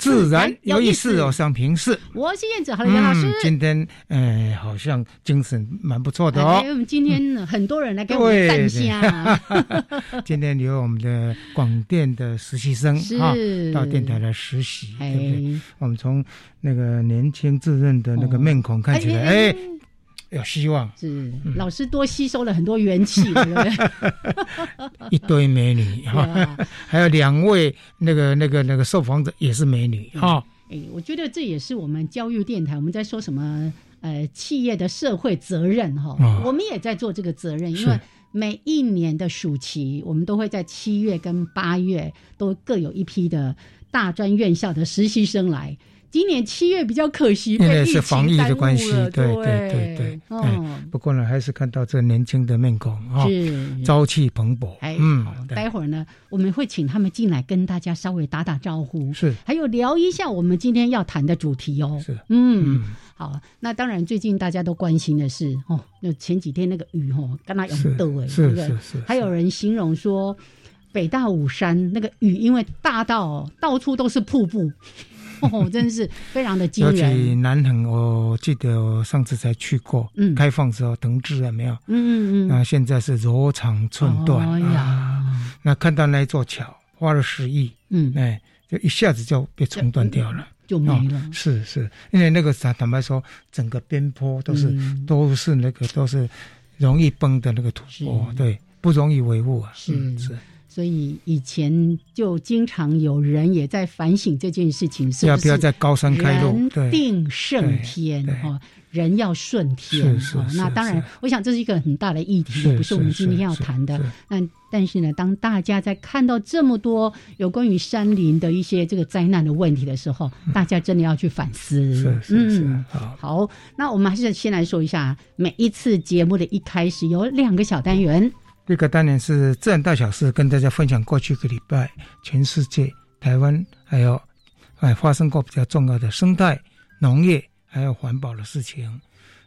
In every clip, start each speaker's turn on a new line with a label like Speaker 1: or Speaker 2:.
Speaker 1: 自然有意思哦。上平视，
Speaker 2: 我是燕子，好了，杨老师，
Speaker 1: 今天哎，好像精神蛮不错的哦。
Speaker 2: 我们今天很多人来给我们赞下。
Speaker 1: 今天有我们的广电的实习生啊，到电台来实习，对不对？我们从那个年轻稚嫩的那个面孔看起来，哎。有希望。
Speaker 2: 是老师多吸收了很多元气，对不对？
Speaker 1: 一堆美女哈，还有两位那个那个那个受访者也是美女哈。
Speaker 2: 哎，我觉得这也是我们教育电台我们在说什么呃企业的社会责任哈，我们也在做这个责任，因为每一年的暑期我们都会在七月跟八月都各有一批的大专院校的实习生来。今年七月比较可惜，
Speaker 1: 因为是防疫的关系，对对对对。嗯，不过呢，还是看到这年轻的面孔啊，朝气蓬勃。
Speaker 2: 嗯，待会儿呢，我们会请他们进来跟大家稍微打打招呼，
Speaker 1: 是，
Speaker 2: 还有聊一下我们今天要谈的主题哦。
Speaker 1: 是，
Speaker 2: 嗯，好。那当然，最近大家都关心的是哦，那前几天那个雨哦，跟他有豆哎，
Speaker 1: 是是是。
Speaker 2: 还有人形容说，北大武山那个雨因为大到到处都是瀑布。哦，真是非常的惊人。
Speaker 1: 尤其南横，我记得我上次才去过，嗯，开放时候腾志了没有？嗯嗯嗯。那现在是柔肠寸断啊！那看到那座桥，花了十亿，嗯，哎，就一下子就被冲断掉了，
Speaker 2: 就没了。
Speaker 1: 是是，因为那个坦坦白说，整个边坡都是都是那个都是容易崩的那个土坡，对，不容易维护啊。
Speaker 2: 是是。所以以前就经常有人也在反省这件事情，是
Speaker 1: 要不要在高山开路？
Speaker 2: 人定胜天哈，人要顺天哈。那当然，我想这是一个很大的议题，不是我们今天要谈的。那但是呢，当大家在看到这么多有关于山林的一些这个灾难的问题的时候，大家真的要去反思。
Speaker 1: 是是是。
Speaker 2: 好，那我们还是先来说一下，每一次节目的一开始有两个小单元。
Speaker 1: 这个当然是自然大小事，跟大家分享过去一个礼拜全世界、台湾还有哎发生过比较重要的生态、农业还有环保的事情。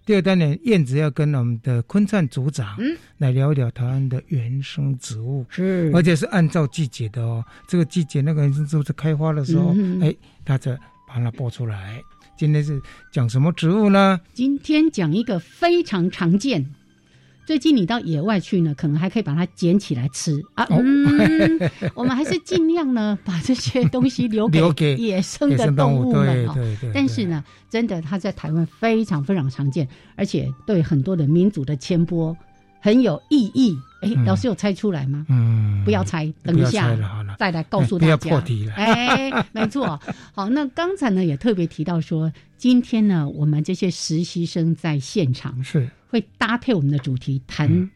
Speaker 1: 第二单元，燕子要跟我们的昆灿组长来聊一聊台湾的原生植物，
Speaker 2: 是
Speaker 1: 而且是按照季节的哦。这个季节那个原生植物在开花的时候，哎，大家把它播出来。今天是讲什么植物呢？
Speaker 2: 今天讲一个非常常见。最近你到野外去呢，可能还可以把它捡起来吃啊。嗯，我们还是尽量呢，把这些东西留给 野生的动物们哈。但是呢，真的它在台湾非常非常常见，而且对很多的民族的迁播很有意义。哎，老师有猜出来吗？嗯，不要猜，等一下再来告诉大家。
Speaker 1: 不要破题了。
Speaker 2: 哎，没错。好，那刚才呢也特别提到说，今天呢我们这些实习生在现场
Speaker 1: 是。
Speaker 2: 会搭配我们的主题谈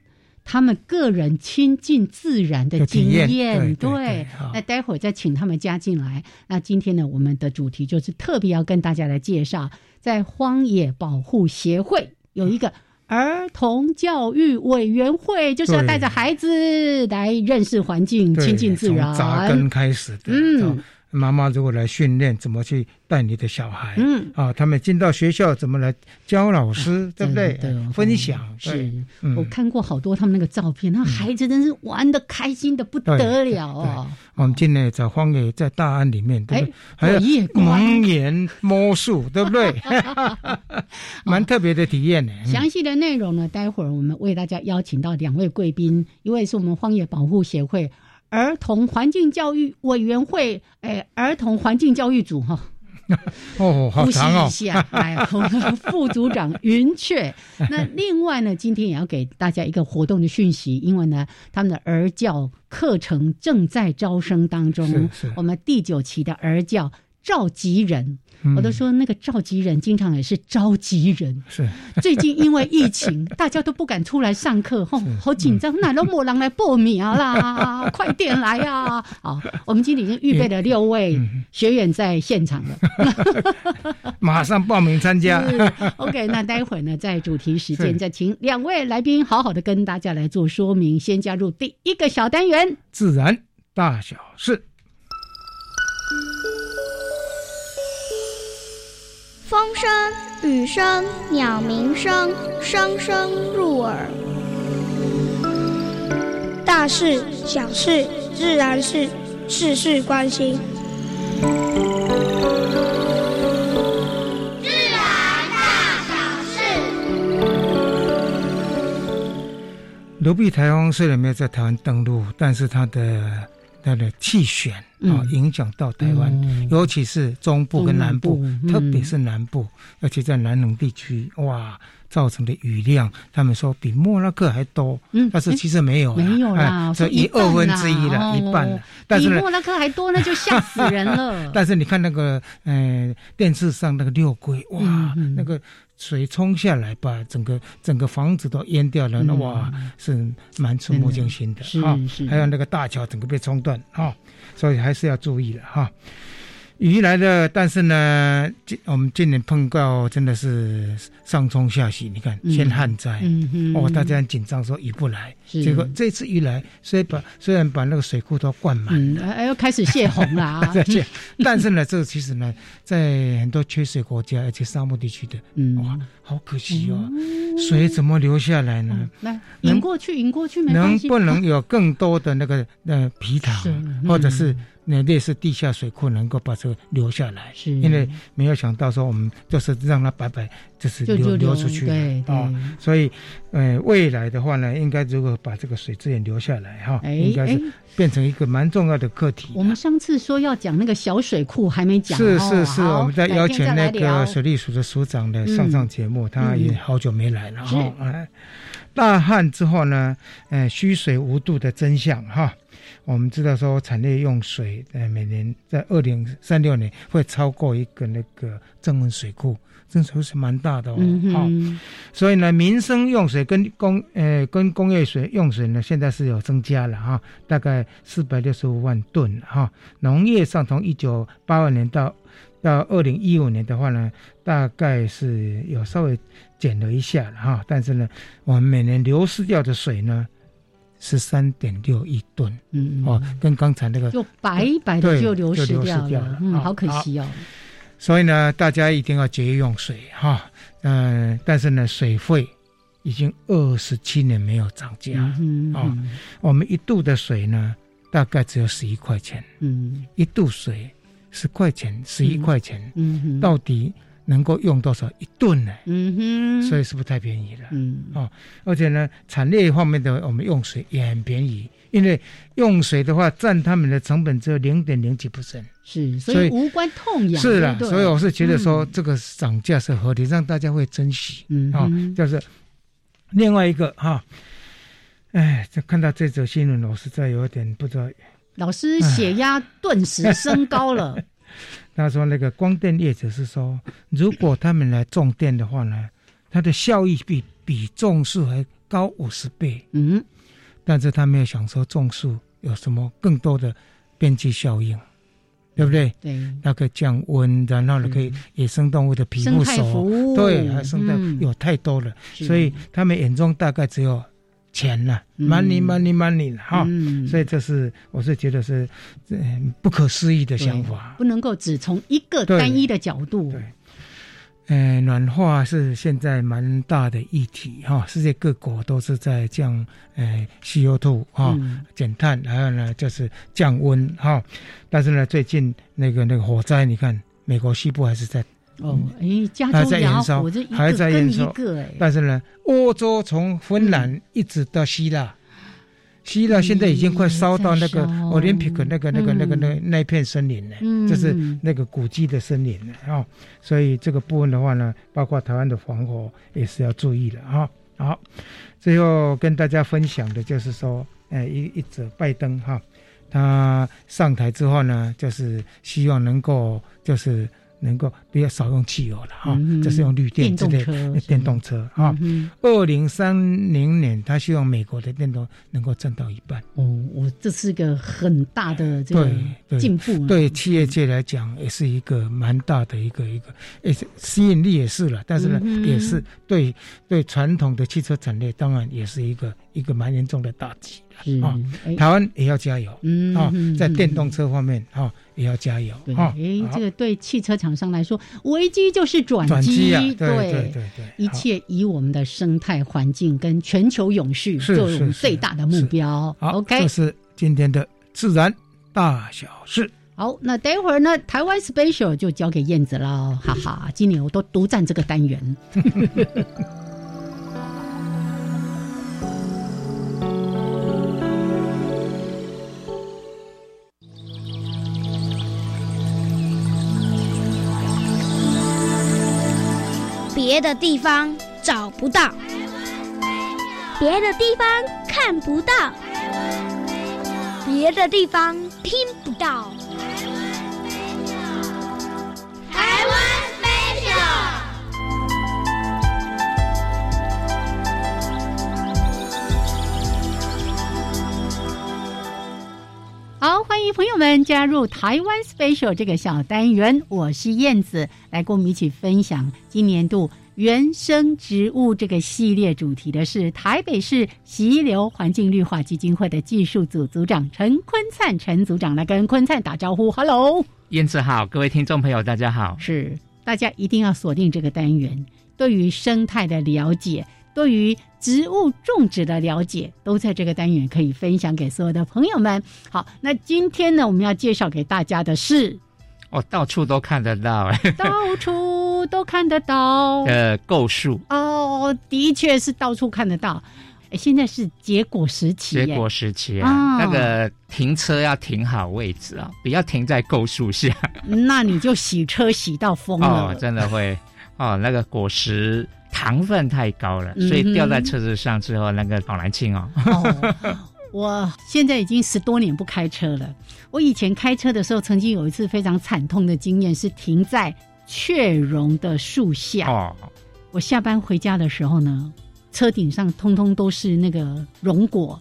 Speaker 2: 他们个人亲近自然的经验，
Speaker 1: 对。
Speaker 2: 那待会儿再请他们加进来。那今天呢，我们的主题就是特别要跟大家来介绍，在荒野保护协会有一个儿童教育委员会，就是要带着孩子来认识环境、亲近自然，
Speaker 1: 扎根开始的。嗯。妈妈如果来训练怎么去带你的小孩，嗯啊，他们进到学校怎么来教老师，对不对？对，分享
Speaker 2: 是。我看过好多他们那个照片，那孩子真是玩的开心的不得了哦！
Speaker 1: 我们今年在荒野，在大安里面，对，还有蒙眼魔术，对不对？蛮特别的体验呢。
Speaker 2: 详细的内容呢，待会儿我们为大家邀请到两位贵宾，一位是我们荒野保护协会。儿童环境教育委员会，哎，儿童环境教育组哈，
Speaker 1: 哦，好长哦。
Speaker 2: 呼吸一下，哎呀，副组长云雀。那另外呢，今天也要给大家一个活动的讯息，因为呢，他们的儿教课程正在招生当中。我们第九期的儿教召集人。我都说那个召集人经常也是召集人。
Speaker 1: 是
Speaker 2: 最近因为疫情，大家都不敢出来上课，吼，好紧张，哪都没人来报名啦，快点来呀！好，我们今天已经预备了六位学员在现场了，
Speaker 1: 马上报名参加。
Speaker 2: OK，那待会儿呢，在主题时间再请两位来宾好好的跟大家来做说明。先加入第一个小单元，
Speaker 1: 自然大小事。
Speaker 3: 风声、雨声、鸟鸣声，声声入耳。大事、小事、自然事，事事关心。
Speaker 4: 自然大小事。
Speaker 1: 罗碧台风虽然没有在台湾登陆，但是它的。它的气旋啊，影响到台湾，尤其是中部跟南部，特别是南部，而且在南冷地区，哇，造成的雨量，他们说比莫拉克还多。嗯，但是其实没有，
Speaker 2: 没有啦，
Speaker 1: 这一二分之一了，一半了。但是
Speaker 2: 比莫拉克还多，那就吓死人了。
Speaker 1: 但是你看那个，嗯，电视上那个六龟，哇，那个。水冲下来，把整个整个房子都淹掉了，那哇，是蛮触目惊心的啊。还有那个大桥整个被冲断啊，所以还是要注意的哈。雨来了，但是呢，今我们今年碰到真的是上冲下洗，你看先旱灾，哦，大家很紧张说雨不来，结果这次雨来，虽把虽然把那个水库都灌满了，
Speaker 2: 哎，又开始泄洪了，
Speaker 1: 但是呢，这个其实呢，在很多缺水国家而且沙漠地区的，哇，好可惜哦，水怎么流下来呢？
Speaker 2: 来引过去，引过去没，
Speaker 1: 能不能有更多的那个呃皮塘，或者是？那类似地下水库能够把这个流下来，
Speaker 2: 是。
Speaker 1: 因为没有想到说我们就是让它白白就是流流出去啊，所以呃未来的话呢，应该如果把这个水资源留下来哈，应该是变成一个蛮重要的课题。
Speaker 2: 我们上次说要讲那个小水库还没讲，
Speaker 1: 是是是，我们在邀请那个水利署的署长的上上节目，他也好久没来了哈。哎，大旱之后呢，呃，虚水无度的真相哈。我们知道说产业用水，呃，每年在二零三六年会超过一个那个增温水库，这数是蛮大的哦。好，所以呢，民生用水跟工呃跟工业水用水呢，现在是有增加了哈，大概四百六十五万吨哈。农业上从一九八二年到到二零一五年的话呢，大概是有稍微减了一下了哈，但是呢，我们每年流失掉的水呢。十三点六亿吨，嗯哦，跟刚才那个
Speaker 2: 就白白的就流失掉了，嗯，好可惜哦。
Speaker 1: 所以呢，大家一定要节约用水哈，嗯，但是呢，水费已经二十七年没有涨价，啊，我们一度的水呢，大概只有十一块钱，嗯，一度水十块钱，十一块钱，嗯，到底。能够用多少一吨呢？嗯哼，所以是不是太便宜了？嗯哦，而且呢，产业方面的我们用水也很便宜，因为用水的话占他们的成本只有零点零几 percent，
Speaker 2: 是，所以无关痛痒。
Speaker 1: 是的，所以我是觉得说这个涨价是合理，让大家会珍惜。嗯啊，就是另外一个哈，哎，就看到这则新闻，我实在有点不知道，
Speaker 2: 老师血压顿时升高了。
Speaker 1: 他说：“那个光电业者是说，如果他们来种电的话呢，它的效益比比种树还高五十倍。嗯，但是他没有想说种树有什么更多的边际效应，对不对？
Speaker 2: 对，
Speaker 1: 那个降温，然后呢，可以野生动物的皮肤熟，对，还生态有太多了，所以他们眼中大概只有。”钱了，money money money 了哈，所以这是我是觉得是不可思议的想法，
Speaker 2: 不能够只从一个单一的角度。
Speaker 1: 对，呃，暖化是现在蛮大的议题哈，世界各国都是在降呃 CO2 哈，减碳，还有呢就是降温哈，但是呢最近那个那个火灾，你看美国西部还是在。
Speaker 2: 哦，哎，加州燃烧，
Speaker 1: 还在燃烧。但是呢，欧洲从芬兰一直到希腊，希腊现在已经快烧到那个奥林匹克那个那个那个那那片森林了，就是那个古迹的森林了啊。所以这个部分的话呢，包括台湾的防火也是要注意的啊。好，最后跟大家分享的就是说，哎，一一则拜登哈，他上台之后呢，就是希望能够就是。能够比较少用汽油了哈，这是用绿电之类电动车哈。二零三零年，他希望美国的电动能够占到一半。
Speaker 2: 哦，我这是个很大的这个进步。
Speaker 1: 对企业界来讲，也是一个蛮大的一个一个，诶，吸引力也是了。但是呢，也是对对传统的汽车产业，当然也是一个一个蛮严重的打击。啊，台湾也要加油。嗯啊，在电动车方面啊。也要加油
Speaker 2: 啊！哎，这个对汽车厂商来说，危机就是转
Speaker 1: 机
Speaker 2: 啊！
Speaker 1: 对对对对，
Speaker 2: 一切以我们的生态环境跟全球永续作为我们最大的目标。
Speaker 1: 好，OK，这是今天的自然大小事。
Speaker 2: 好，那待会儿呢，台湾 special 就交给燕子了，哈哈！今年我都独占这个单元。
Speaker 3: 别的地方找不到，别的地方看不到，别的地方听不到。
Speaker 4: 台湾 special。
Speaker 2: 好，欢迎朋友们加入台湾 special 这个小单元，我是燕子，来跟我们一起分享今年度。原生植物这个系列主题的是台北市溪流环境绿化基金会的技术组组长陈坤灿，陈组长来跟坤灿打招呼，Hello，
Speaker 5: 燕子好，各位听众朋友大家好，
Speaker 2: 是大家一定要锁定这个单元，对于生态的了解，对于植物种植的了解，都在这个单元可以分享给所有的朋友们。好，那今天呢，我们要介绍给大家的是。
Speaker 5: 哦，到处都看得到哎，
Speaker 2: 到处都看得到。
Speaker 5: 呃，构树
Speaker 2: 哦，的确是到处看得到。哎，现在是结果时期，
Speaker 5: 结果时期啊，那个停车要停好位置啊，不要停在构树下。
Speaker 2: 那你就洗车洗到疯了，
Speaker 5: 真的会哦。那个果实糖分太高了，所以掉在车子上之后，那个好难清哦。
Speaker 2: 我现在已经十多年不开车了。我以前开车的时候，曾经有一次非常惨痛的经验，是停在雀榕的树下。哦，我下班回家的时候呢，车顶上通通都是那个榕果，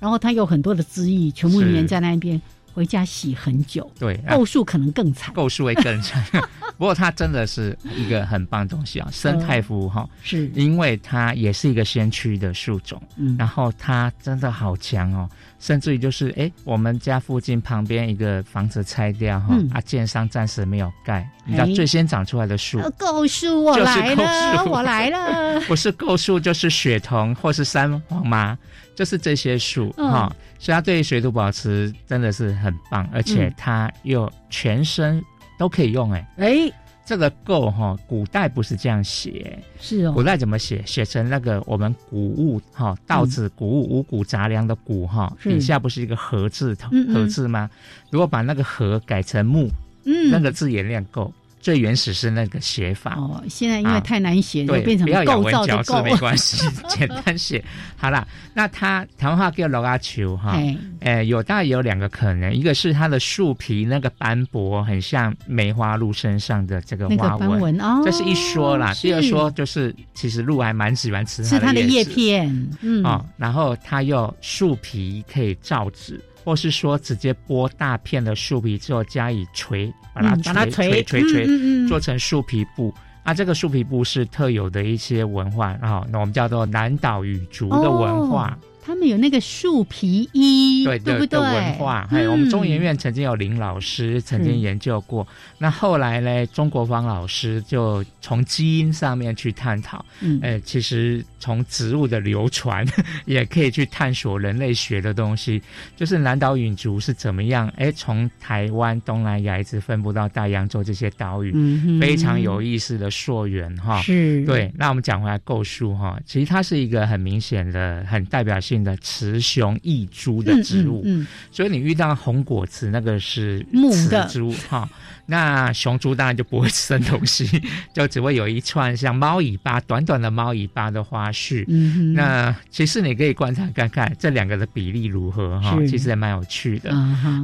Speaker 2: 然后它有很多的枝叶，全部粘在那边。回家洗很久。
Speaker 5: 对，
Speaker 2: 构树可能更惨，
Speaker 5: 构树会更惨。不过它真的是一个很棒的东西啊，生态服务哈。
Speaker 2: 是，
Speaker 5: 因为它也是一个先驱的树种，嗯，然后它真的好强哦。甚至于就是，哎，我们家附近旁边一个房子拆掉哈，啊，建商暂时没有盖，你知道最先长出来的树，
Speaker 2: 构树我来了，我来了，
Speaker 5: 不是构树就是雪桐或是山黄麻，就是这些树哈，所以它对水土保持真的是很棒，而且它又全身都可以用，哎，
Speaker 2: 哎。
Speaker 5: 这个够哈，古代不是这样写，
Speaker 2: 是哦。
Speaker 5: 古代怎么写？写成那个我们谷物哈，稻子谷物五谷杂粮的谷哈，底下不是一个禾字头禾字吗？如果把那个禾改成木，嗯，那个字也量够。最原始是那个写法
Speaker 2: 哦，现在因为太难写，
Speaker 5: 就
Speaker 2: 变成构造的构，
Speaker 5: 没关系，简单写好了。那它台湾话叫罗阿球哈，哎，有大概有两个可能，一个是它的树皮那个斑驳，很像梅花鹿身上的这个花
Speaker 2: 纹哦，
Speaker 5: 这是一说啦。第二说就是其实鹿还蛮喜欢吃
Speaker 2: 它的
Speaker 5: 叶
Speaker 2: 片，嗯，
Speaker 5: 哦，然后它又树皮可以造纸。或是说直接剥大片的树皮之后加以锤，把它锤锤锤锤，做成树皮布。啊，这个树皮布是特有的一些文化，然后那我们叫做南岛语族的文化。
Speaker 2: 他们有那个树皮衣，
Speaker 5: 对
Speaker 2: 对不对？
Speaker 5: 文化，还有我们中研院曾经有林老师曾经研究过。那后来呢，中国方老师就从基因上面去探讨。嗯，哎，其实从植物的流传 也可以去探索人类学的东西，就是南岛语族是怎么样？哎，从台湾、东南亚一直分布到大洋洲这些岛屿，非常有意思的溯源哈。
Speaker 2: 是，
Speaker 5: 对。那我们讲回来构树哈，其实它是一个很明显的、很代表性。的雌雄异株的植物。嗯，所以你遇到红果子，那个是
Speaker 2: 母的
Speaker 5: 植物哈。那雄株当然就不会生东西，就只会有一串像猫尾巴、短短的猫尾巴的花絮。嗯，那其实你可以观察看看这两个的比例如何哈，其实也蛮有趣的。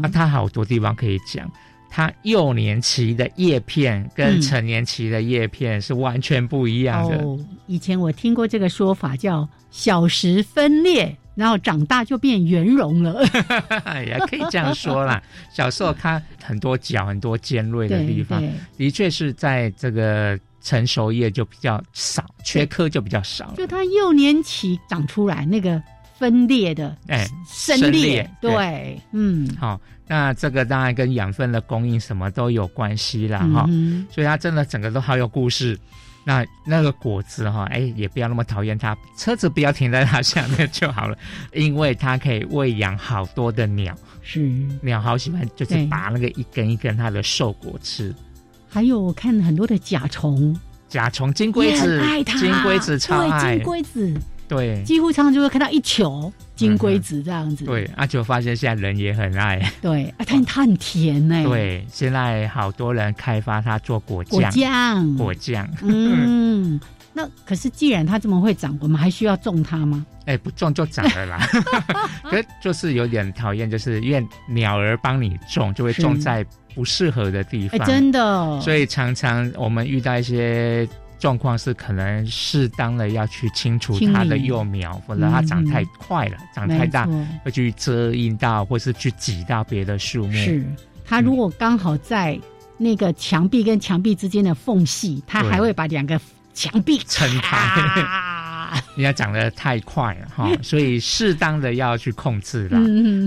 Speaker 5: 那它好多地方可以讲。它幼年期的叶片跟成年期的叶片是完全不一样的。哦，
Speaker 2: 以前我听过这个说法，叫小时分裂，然后长大就变圆融了。
Speaker 5: 也可以这样说啦。小时候它很多角、很多尖锐的地方，的确是在这个成熟叶就比较少，缺颗就比较少。
Speaker 2: 就它幼年期长出来那个分裂的，哎，生裂，对，嗯，
Speaker 5: 好。那这个当然跟养分的供应什么都有关系啦，哈，所以它真的整个都好有故事。那那个果子哈，哎，也不要那么讨厌它，车子不要停在它下面就好了，因为它可以喂养好多的鸟，
Speaker 2: 是
Speaker 5: 鸟好喜欢，就是拔那个一根一根它的瘦果吃。
Speaker 2: 还有我看很多的甲虫，
Speaker 5: 甲虫金龟子，金龟子超爱
Speaker 2: 金龟子。
Speaker 5: 对，
Speaker 2: 几乎常常就会看到一球金龟子这样子。
Speaker 5: 对，阿九发现现在人也很爱。
Speaker 2: 对，它它很甜呢。
Speaker 5: 对，现在好多人开发它做果酱。
Speaker 2: 果酱，
Speaker 5: 果酱。
Speaker 2: 嗯，那可是既然它这么会长，我们还需要种它吗？
Speaker 5: 哎，不种就长了啦。可就是有点讨厌，就是因为鸟儿帮你种，就会种在不适合的地方。
Speaker 2: 真的。
Speaker 5: 所以常常我们遇到一些。状况是可能适当的要去清除它的幼苗，否则它长太快了，长太大会去遮阴到，或是去挤到别的树木。
Speaker 2: 是它如果刚好在那个墙壁跟墙壁之间的缝隙，它还会把两个墙壁
Speaker 5: 撑开。人家长得太快了哈，所以适当的要去控制了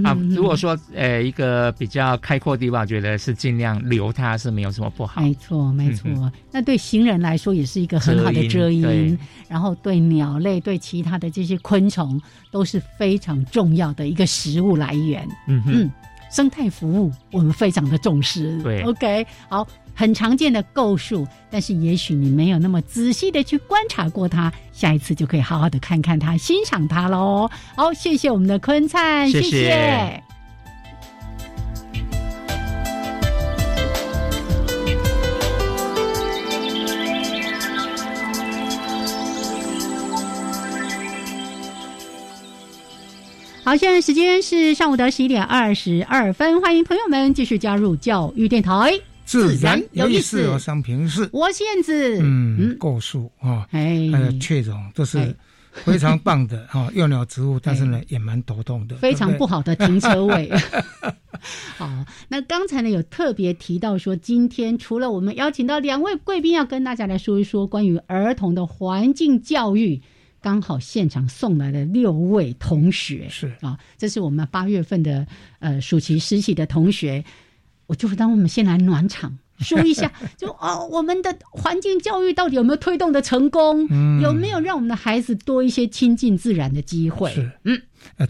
Speaker 5: 啊。如果说呃一个比较开阔地方，觉得是尽量留它是没有什么不好。
Speaker 2: 没错，没错。那对行人来说也是一个很好的遮阴，然后对鸟类、对其他的这些昆虫都是非常重要的一个食物来源。嗯嗯，生态服务我们非常的重视。
Speaker 5: 对
Speaker 2: ，OK，好。很常见的构树，但是也许你没有那么仔细的去观察过它，下一次就可以好好的看看它，欣赏它喽。好，谢谢我们的坤灿，谢谢。好，现在时间是上午的十一点二十二分，欢迎朋友们继续加入教育电台。
Speaker 1: 自然有意思，有商品是。
Speaker 2: 我现子，
Speaker 1: 嗯，构树啊，哎，还有雀种，都是非常棒的哈，幼鸟植物，但是呢，也蛮头痛的，
Speaker 2: 非常不好的停车位。好，那刚才呢有特别提到说，今天除了我们邀请到两位贵宾要跟大家来说一说关于儿童的环境教育，刚好现场送来了六位同学，
Speaker 1: 是
Speaker 2: 啊，这是我们八月份的呃暑期实习的同学。我就当我们先来暖场，说一下，就哦，我们的环境教育到底有没有推动的成功？有没有让我们的孩子多一些亲近自然的机会？
Speaker 1: 是，嗯，呃，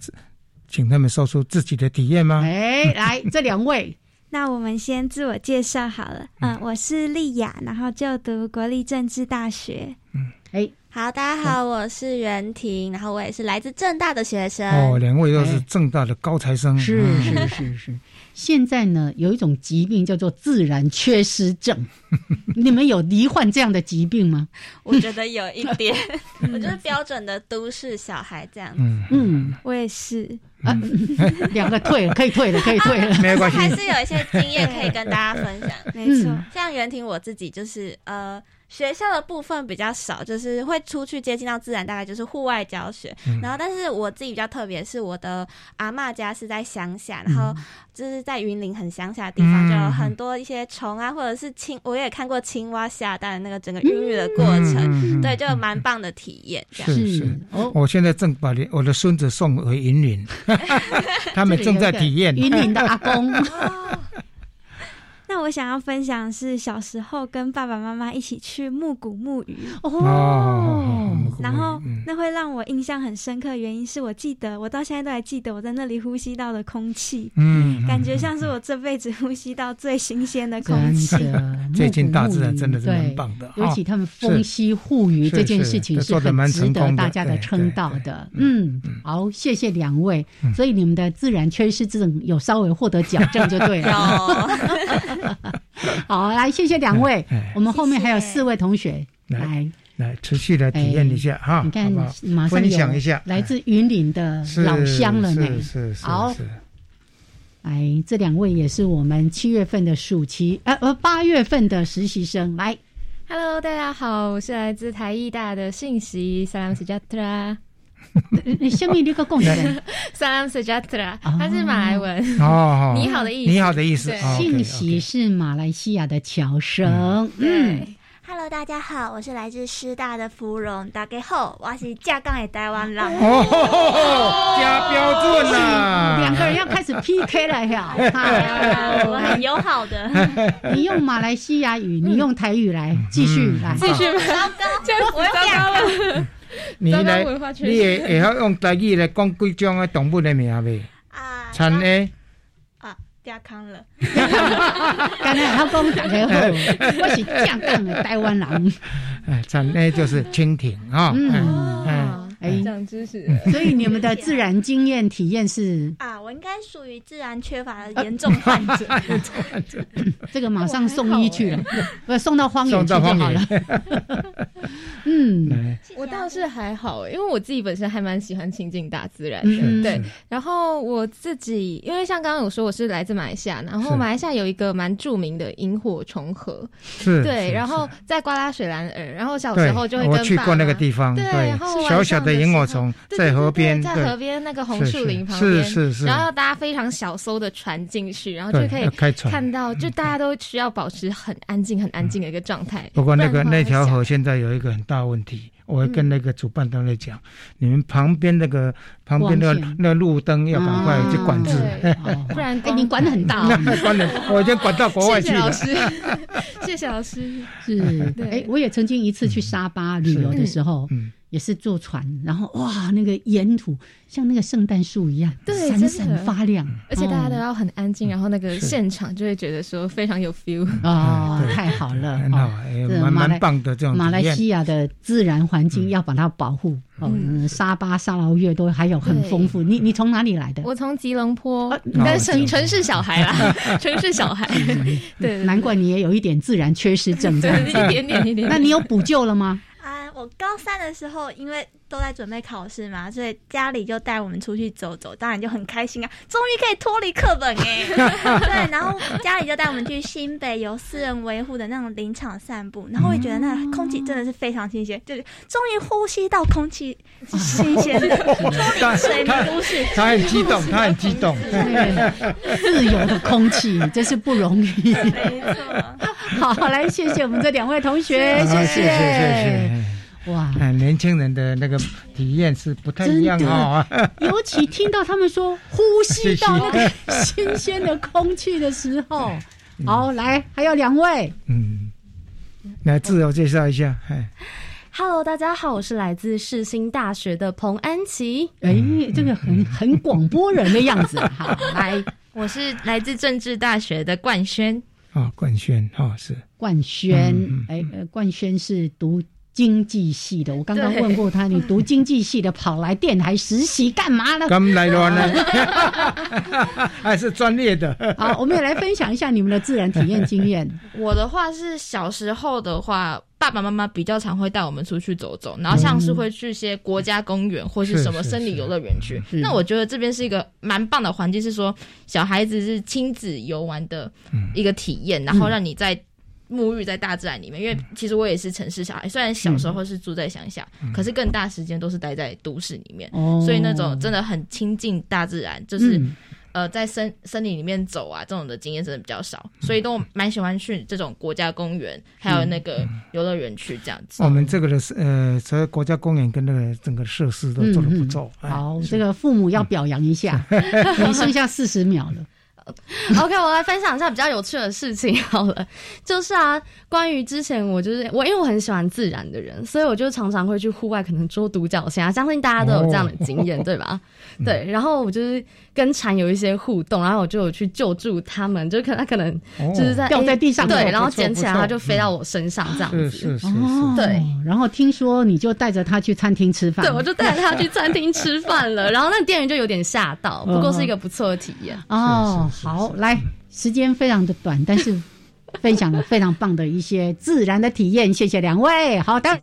Speaker 1: 请他们说出自己的体验吗？
Speaker 2: 哎，来，这两位，
Speaker 6: 那我们先自我介绍好了。嗯，我是丽雅，然后就读国立政治大学。
Speaker 7: 嗯，哎。好，大家好，我是袁婷，然后我也是来自正大的学生。
Speaker 1: 哦，两位都是正大的高材生。
Speaker 2: 是是是是。现在呢，有一种疾病叫做自然缺失症，你们有罹患这样的疾病吗？
Speaker 7: 我觉得有一点，我就是标准的都市小孩这样子。嗯，
Speaker 6: 我也是。
Speaker 2: 啊 两个退了，可以退了，可以退了，
Speaker 1: 没关系。
Speaker 7: 还是有一些经验可以跟大家分享。没错，像袁婷我自己就是呃。学校的部分比较少，就是会出去接近到自然，大概就是户外教学。然后，但是我自己比较特别，是我的阿妈家是在乡下，然后就是在云林很乡下的地方，就有很多一些虫啊，或者是青，我也看过青蛙下蛋的那个整个孕育的过程，对，就蛮棒的体验。
Speaker 1: 是是，我现在正把我的孙子送回云林，他们正在体验。
Speaker 2: 云林的阿公。
Speaker 6: 那我想要分享是小时候跟爸爸妈妈一起去木谷木鱼
Speaker 1: 哦，
Speaker 6: 然后那会让我印象很深刻，原因是我记得，我到现在都还记得我在那里呼吸到的空气，嗯，感觉像是我这辈子呼吸到最新鲜的空气。
Speaker 1: 最近大自然真的是很棒的，
Speaker 2: 尤其他们风息护鱼这件事情是很值得大家的称道的。嗯，好，谢谢两位。所以你们的自然缺失症有稍微获得矫正就对了。好，来谢谢两位。我们后面还有四位同学来
Speaker 1: 来持续的体验一下哈。
Speaker 2: 你看，马上分
Speaker 1: 享一下
Speaker 2: 来自云岭的老乡了呢。
Speaker 1: 是是
Speaker 2: 好，来这两位也是我们七月份的暑期呃呃八月份的实习生。来
Speaker 8: ，Hello，大家好，我是来自台艺大的信息 Salam Sejahtera。
Speaker 2: 你下面那个贡献
Speaker 8: ，Salam Sejahtera，它是马来文哦，你好的意思，
Speaker 1: 你好的意思。
Speaker 2: 信息是马来西亚的侨生，嗯。
Speaker 9: Hello，大家好，我是来自师大的芙蓉。大家好，我是架杠的台湾人。哦，
Speaker 1: 加标准啦！
Speaker 2: 两个人要开始 PK 了呀！
Speaker 9: 我很友好的。
Speaker 2: 你用马来西亚语，你用台语来继续来，
Speaker 8: 继续。
Speaker 9: 糟糕，我又糟糕了。
Speaker 1: 你来，你也也要用台语来讲几种的动物的名呗？啊，产 A。
Speaker 9: 加康了，
Speaker 2: 刚才他讲大家好，我是正港的台湾人。
Speaker 1: 哎，咱那就是蜻蜓啊。
Speaker 8: 嗯，哎，长知识。
Speaker 2: 所以你们的自然经验体验是？
Speaker 9: 啊，我应该属于自然缺乏的严重患者。
Speaker 2: 这个马上送医去了，不送到荒野去就好了。
Speaker 8: 嗯，我倒是还好，因为我自己本身还蛮喜欢亲近大自然的。对，然后我自己，因为像刚刚有说我是来自马来西亚，然后马来西亚有一个蛮著名的萤火虫河，对，然后在瓜拉水兰尔，然后小时候就会
Speaker 1: 我去过那个地方，
Speaker 8: 对，然后
Speaker 1: 小小的萤火虫在河边，
Speaker 8: 在河边那个红树林旁边，是是是，然后大家非常小艘的船进去，然后就可以看到，就大家都需要保持很安静、很安静的一个状态。
Speaker 1: 不过那个那条河现在有一个很大。问题，我会跟那个主办单位讲，你们旁边那个旁边那个那路灯要赶快去管制，
Speaker 8: 不然
Speaker 2: 哎，你管的很大，
Speaker 1: 管的我已经管到国外去了。
Speaker 8: 谢谢老师，谢谢老师。
Speaker 2: 是，哎，我也曾经一次去沙巴旅游的时候，嗯。也是坐船，然后哇，那个沿途像那个圣诞树一样，
Speaker 8: 对，
Speaker 2: 闪闪发亮，
Speaker 8: 而且大家都要很安静，然后那个现场就会觉得说非常有 feel
Speaker 2: 哦，太好了，
Speaker 1: 很好，蛮蛮棒的这种
Speaker 2: 马来西亚的自然环境要把它保护，嗯，沙巴、沙劳越都还有很丰富。你你从哪里来的？
Speaker 8: 我从吉隆坡，但是城市小孩啦，城市小孩，对，
Speaker 2: 难怪你也有一点自然缺失症，
Speaker 8: 对，一点点一点。
Speaker 2: 那你有补救了吗？
Speaker 9: 我高三的时候，因为都在准备考试嘛，所以家里就带我们出去走走，当然就很开心啊，终于可以脱离课本哎。对，然后家里就带我们去新北有私人维护的那种林场散步，然后会觉得那空气真的是非常新鲜，就是终于呼吸到空气新鲜的，脱离水泥都市。
Speaker 1: 他很激动，他很激动，
Speaker 2: 自由的空气真是不容易。
Speaker 9: 没错，
Speaker 2: 好，来谢谢我们这两位同学，
Speaker 1: 谢谢谢谢。哇，年轻人的那个体验是不太一样啊！
Speaker 2: 尤其听到他们说呼吸到 那个新鲜的空气的时候，好，来还有两位，嗯，
Speaker 1: 来自我介绍一下，
Speaker 8: 嗨，Hello，大家好，我是来自世新大学的彭安琪，
Speaker 2: 哎，这个很很广播人的样子，好，来，
Speaker 8: 我是来自政治大学的冠轩，
Speaker 1: 啊，冠轩，哈，是。
Speaker 2: 冠轩，哎，冠轩是读。经济系的，我刚刚问过他，你读经济系的跑来电台实习干嘛呢？
Speaker 1: 刚来乱呢，还 是专业的。
Speaker 2: 好，我们也来分享一下你们的自然体验经验。
Speaker 8: 我的话是小时候的话，爸爸妈妈比较常会带我们出去走走，然后像是会去一些国家公园或是什么森林游乐园去。那我觉得这边是一个蛮棒的环境，是说小孩子是亲子游玩的一个体验，然后让你在。沐浴在大自然里面，因为其实我也是城市小孩，虽然小时候是住在乡下，可是更大时间都是待在都市里面，所以那种真的很亲近大自然，就是呃在森森林里面走啊，这种的经验真的比较少，所以都蛮喜欢去这种国家公园，还有那个游乐园去这样子。
Speaker 1: 我们这个的呃，所以国家公园跟那个整个设施都做的不错。
Speaker 2: 好，这个父母要表扬一下，你剩下四十秒了。
Speaker 8: OK，我来分享一下比较有趣的事情 好了。就是啊，关于之前我就是我，因为我很喜欢自然的人，所以我就常常会去户外，可能捉独角仙啊。相信大家都有这样的经验，对吧？对。然后我就是跟蝉有一些互动，然后我就有去救助他们，就可它可能就是在
Speaker 2: 掉在地上，
Speaker 8: 对，然后捡起来，它就飞到我身上这样子。
Speaker 1: 是是是。
Speaker 8: 对。
Speaker 2: 然后听说你就带着他去餐厅吃饭，
Speaker 8: 对，我就带着他去餐厅吃饭了。然后那店员就有点吓到，不过是一个不错的体验。
Speaker 2: 哦，好，来，时间非常的短，但是 分享了非常棒的一些自然的体验，谢谢两位。好的，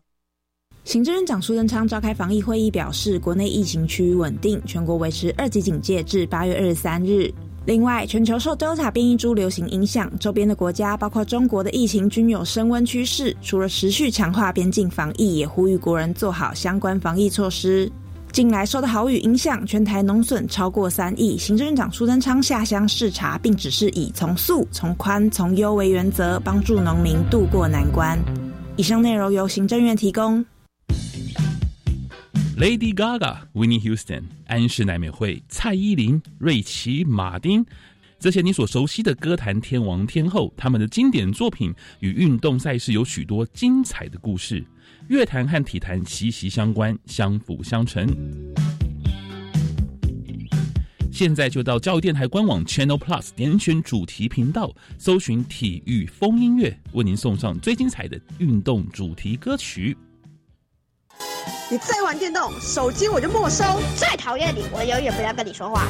Speaker 10: 行政院长苏贞昌召开防疫会议表示，国内疫情趋于稳定，全国维持二级警戒至八月二十三日。另外，全球受 Delta 变异株流行影响，周边的国家包括中国的疫情均有升温趋势，除了持续强化边境防疫，也呼吁国人做好相关防疫措施。近来受到豪雨影响，全台农损超过三亿。行政院长苏贞昌下乡视察，并指示以从速、从宽、从优为原则，帮助农民渡过难关。以上内容由行政院提供。
Speaker 11: Lady Gaga、Winnie Houston、安室奈美惠、蔡依林、瑞奇·马丁，这些你所熟悉的歌坛天王天后，他们的经典作品与运动赛事有许多精彩的故事。乐坛和体坛息息相关，相辅相成。现在就到教育电台官网 Channel Plus 点选主题频道，搜寻“体育风音乐”，为您送上最精彩的运动主题歌曲。
Speaker 12: 你再玩电动，手机我就没收！
Speaker 13: 再讨厌你，我永远不要跟你说话。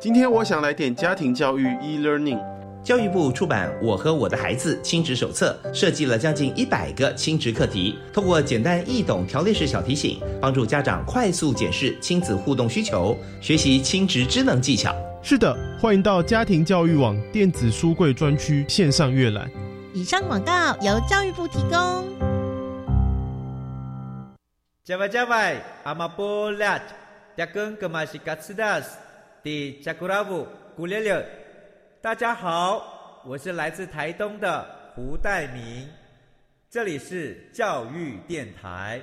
Speaker 14: 今天我想来点家庭教育 e-learning。
Speaker 15: 教育部出版《我和我的孩子亲职手册》，设计了将近一百个亲职课题，通过简单易懂条列式小提醒，帮助家长快速检视亲子互动需求，学习亲职智能技巧。
Speaker 14: 是的，欢迎到家庭教育网电子书柜专区线上阅览。
Speaker 16: 以上广告由教育部提供。
Speaker 17: 加外加外，阿玛波拉，加根格玛西卡斯达斯，迪加古拉布古列列。大家好，我是来自台东的胡代明，这里是教育电台。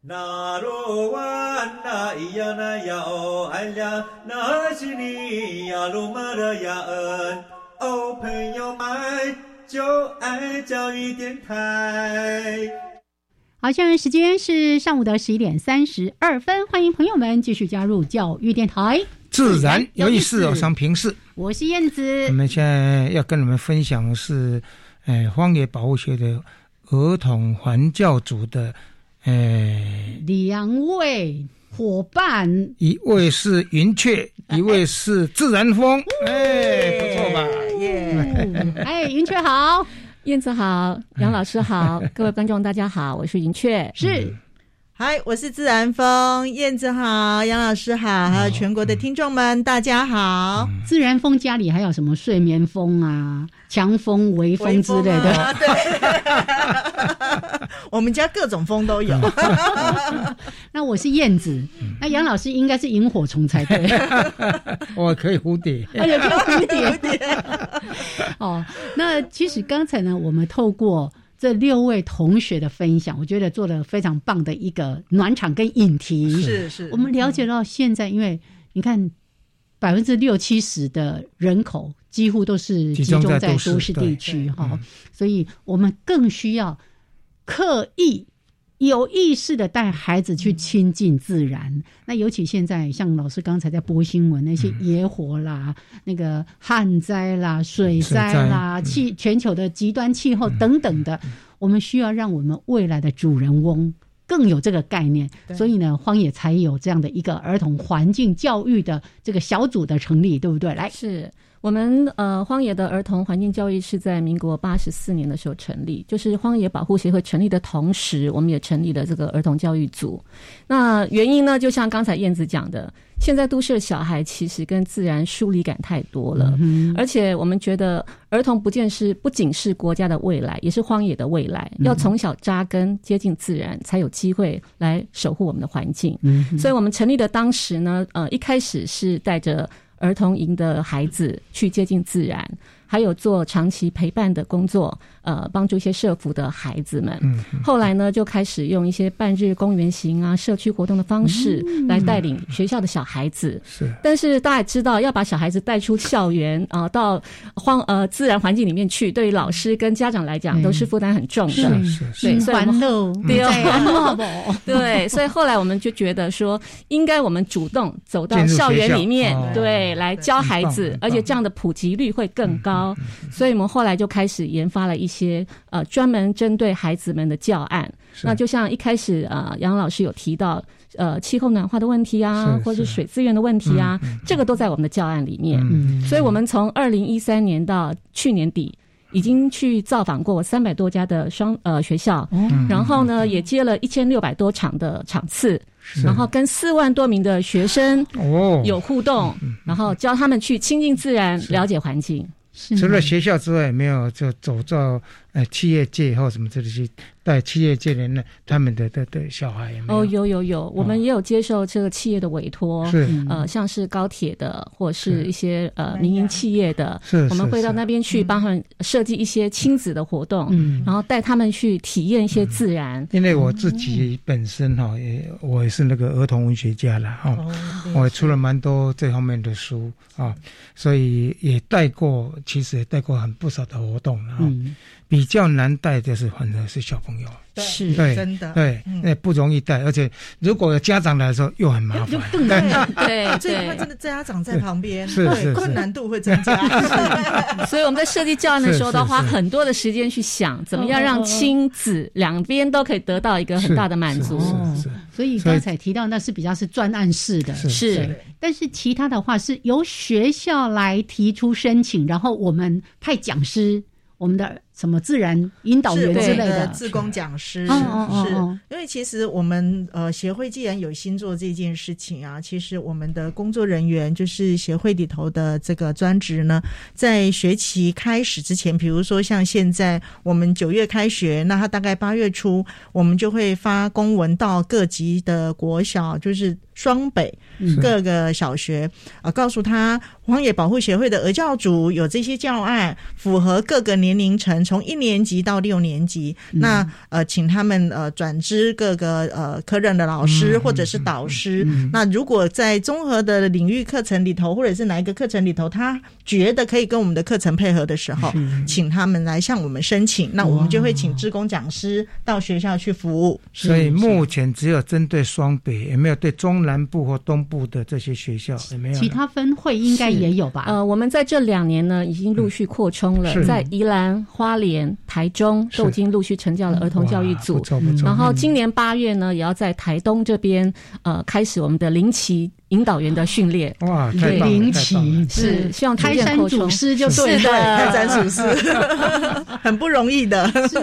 Speaker 17: 那罗哇那咿呀那呀哦哎呀，那是你呀鲁玛的呀恩哦，朋友们就爱教育电台。
Speaker 2: 好，现在时间是上午的十一点三十二分，欢迎朋友们继续加入教育电台。
Speaker 1: 自然有意思，我想平视。
Speaker 2: 我是燕子。
Speaker 1: 我们现在要跟你们分享的是，哎，荒野保护学的儿童环教组的，哎，
Speaker 2: 两位伙伴，
Speaker 1: 一位是云雀，一位是自然风，哎，不错吧？
Speaker 2: 耶！哎，云雀好，
Speaker 18: 燕子好，杨老师好，各位观众大家好，我是云雀，
Speaker 2: 是。
Speaker 16: 嗨，我是自然风燕子好，杨老师好，还有全国的听众们，大家好。
Speaker 2: 自然风家里还有什么睡眠风啊、强风、微风之类的？
Speaker 16: 对，我们家各种风都有。
Speaker 2: 那我是燕子，那杨老师应该是萤火虫才对。
Speaker 1: 我 可以蝴蝶，
Speaker 2: 哎呀，可以蝴蝶。哦，那其实刚才呢，我们透过。这六位同学的分享，我觉得做了非常棒的一个暖场跟引题。
Speaker 16: 是是，
Speaker 2: 我们了解到现在，因为你看百分之六七十的人口几乎都是集中在都市地区哈，所以我们更需要刻意。有意识的带孩子去亲近自然，那尤其现在像老师刚才在播新闻，那些野火啦、那个旱灾啦、水灾啦、气全球的极端气候等等的，我们需要让我们未来的主人翁更有这个概念。所以呢，荒野才有这样的一个儿童环境教育的这个小组的成立，对不对？来
Speaker 18: 是。我们呃，荒野的儿童环境教育是在民国八十四年的时候成立，就是荒野保护协会成立的同时，我们也成立了这个儿童教育组。那原因呢，就像刚才燕子讲的，现在都市的小孩其实跟自然疏离感太多了，而且我们觉得儿童不见是不仅是国家的未来，也是荒野的未来，要从小扎根接近自然，才有机会来守护我们的环境。所以我们成立的当时呢，呃，一开始是带着。儿童营的孩子去接近自然，还有做长期陪伴的工作，呃，帮助一些社服的孩子们。后来呢，就开始用一些半日公园型啊、社区活动的方式来带领学校的小孩子。
Speaker 1: 是，
Speaker 18: 但是大家也知道，要把小孩子带出校园啊，到荒呃自然环境里面去，对于老师跟家长来讲都是负担很重的。
Speaker 1: 是是
Speaker 2: 是，环路。
Speaker 18: 对。
Speaker 2: 哦，
Speaker 18: 对，所以后来我们就觉得说，应该我们主动走到校。园里面，对，来教孩子，而且这样的普及率会更高。所以我们后来就开始研发了一些呃专门针对孩子们的教案。那就像一开始呃杨老师有提到呃气候暖化的问题啊，或者是水资源的问题啊，这个都在我们的教案里面。嗯所以我们从二零一三年到去年底。已经去造访过三百多家的双呃学校，然后呢也接了一千六百多场的场次，然后跟四万多名的学生有互动，然后教他们去亲近自然，了解环境。
Speaker 1: 除了学校之外，没有就走到呃企业界或什么这里去。在企业界人呢，他们的的的小孩
Speaker 18: 哦，有有有，我们也有接受这个企业的委托，
Speaker 1: 是。
Speaker 18: 呃，像是高铁的，或是一些呃民营企业的，
Speaker 1: 是
Speaker 18: 我们会到那边去帮他们设计一些亲子的活动，嗯，然后带他们去体验一些自然。
Speaker 1: 因为我自己本身哈，也我也是那个儿童文学家了哈，我出了蛮多这方面的书啊，所以也带过，其实也带过很不少的活动啊。比较难带的是，反正是小朋友，
Speaker 18: 是，
Speaker 1: 对，
Speaker 16: 真的，
Speaker 1: 对，那不容易带，而且如果有家长来的时候又很麻烦，
Speaker 18: 对，
Speaker 16: 这一块真的家长在旁边，
Speaker 1: 是是，
Speaker 16: 困难度会增加。
Speaker 18: 所以我们在设计教案的时候，都花很多的时间去想，怎么样让亲子两边都可以得到一个很大的满足。
Speaker 1: 是，
Speaker 2: 所以刚才提到那是比较是专案式的，
Speaker 18: 是，
Speaker 2: 但是其他的话是由学校来提出申请，然后我们派讲师。我们的什么自然引导员之类的。
Speaker 16: 自工讲师是，因为其实我们呃协会既然有心做这件事情啊，其实我们的工作人员就是协会里头的这个专职呢，在学期开始之前，比如说像现在我们九月开学，那他大概八月初，我们就会发公文到各级的国小，就是双北各个小学啊，告诉他荒野保护协会的儿教组有这些教案，符合各个年。龄层从一年级到六年级，那呃，请他们呃转支各个呃科任的老师或者是导师。那如果在综合的领域课程里头，或者是哪一个课程里头，他觉得可以跟我们的课程配合的时候，请他们来向我们申请。那我们就会请职工讲师到学校去服务。
Speaker 1: 所以目前只有针对双北，也没有对中南部或东部的这些学校，有没有。
Speaker 2: 其他分会应该也有吧？
Speaker 18: 呃，我们在这两年呢，已经陆续扩充了，在宜兰。花莲、台中都已经陆续成交了儿童教育组，然后今年八月呢，也要在台东这边呃开始我们的灵奇引导员的训练。
Speaker 1: 哇，
Speaker 2: 对，灵奇
Speaker 18: 是希望
Speaker 2: 开山祖师就是
Speaker 18: 的，
Speaker 16: 开山祖师。很不容易的。
Speaker 2: 是，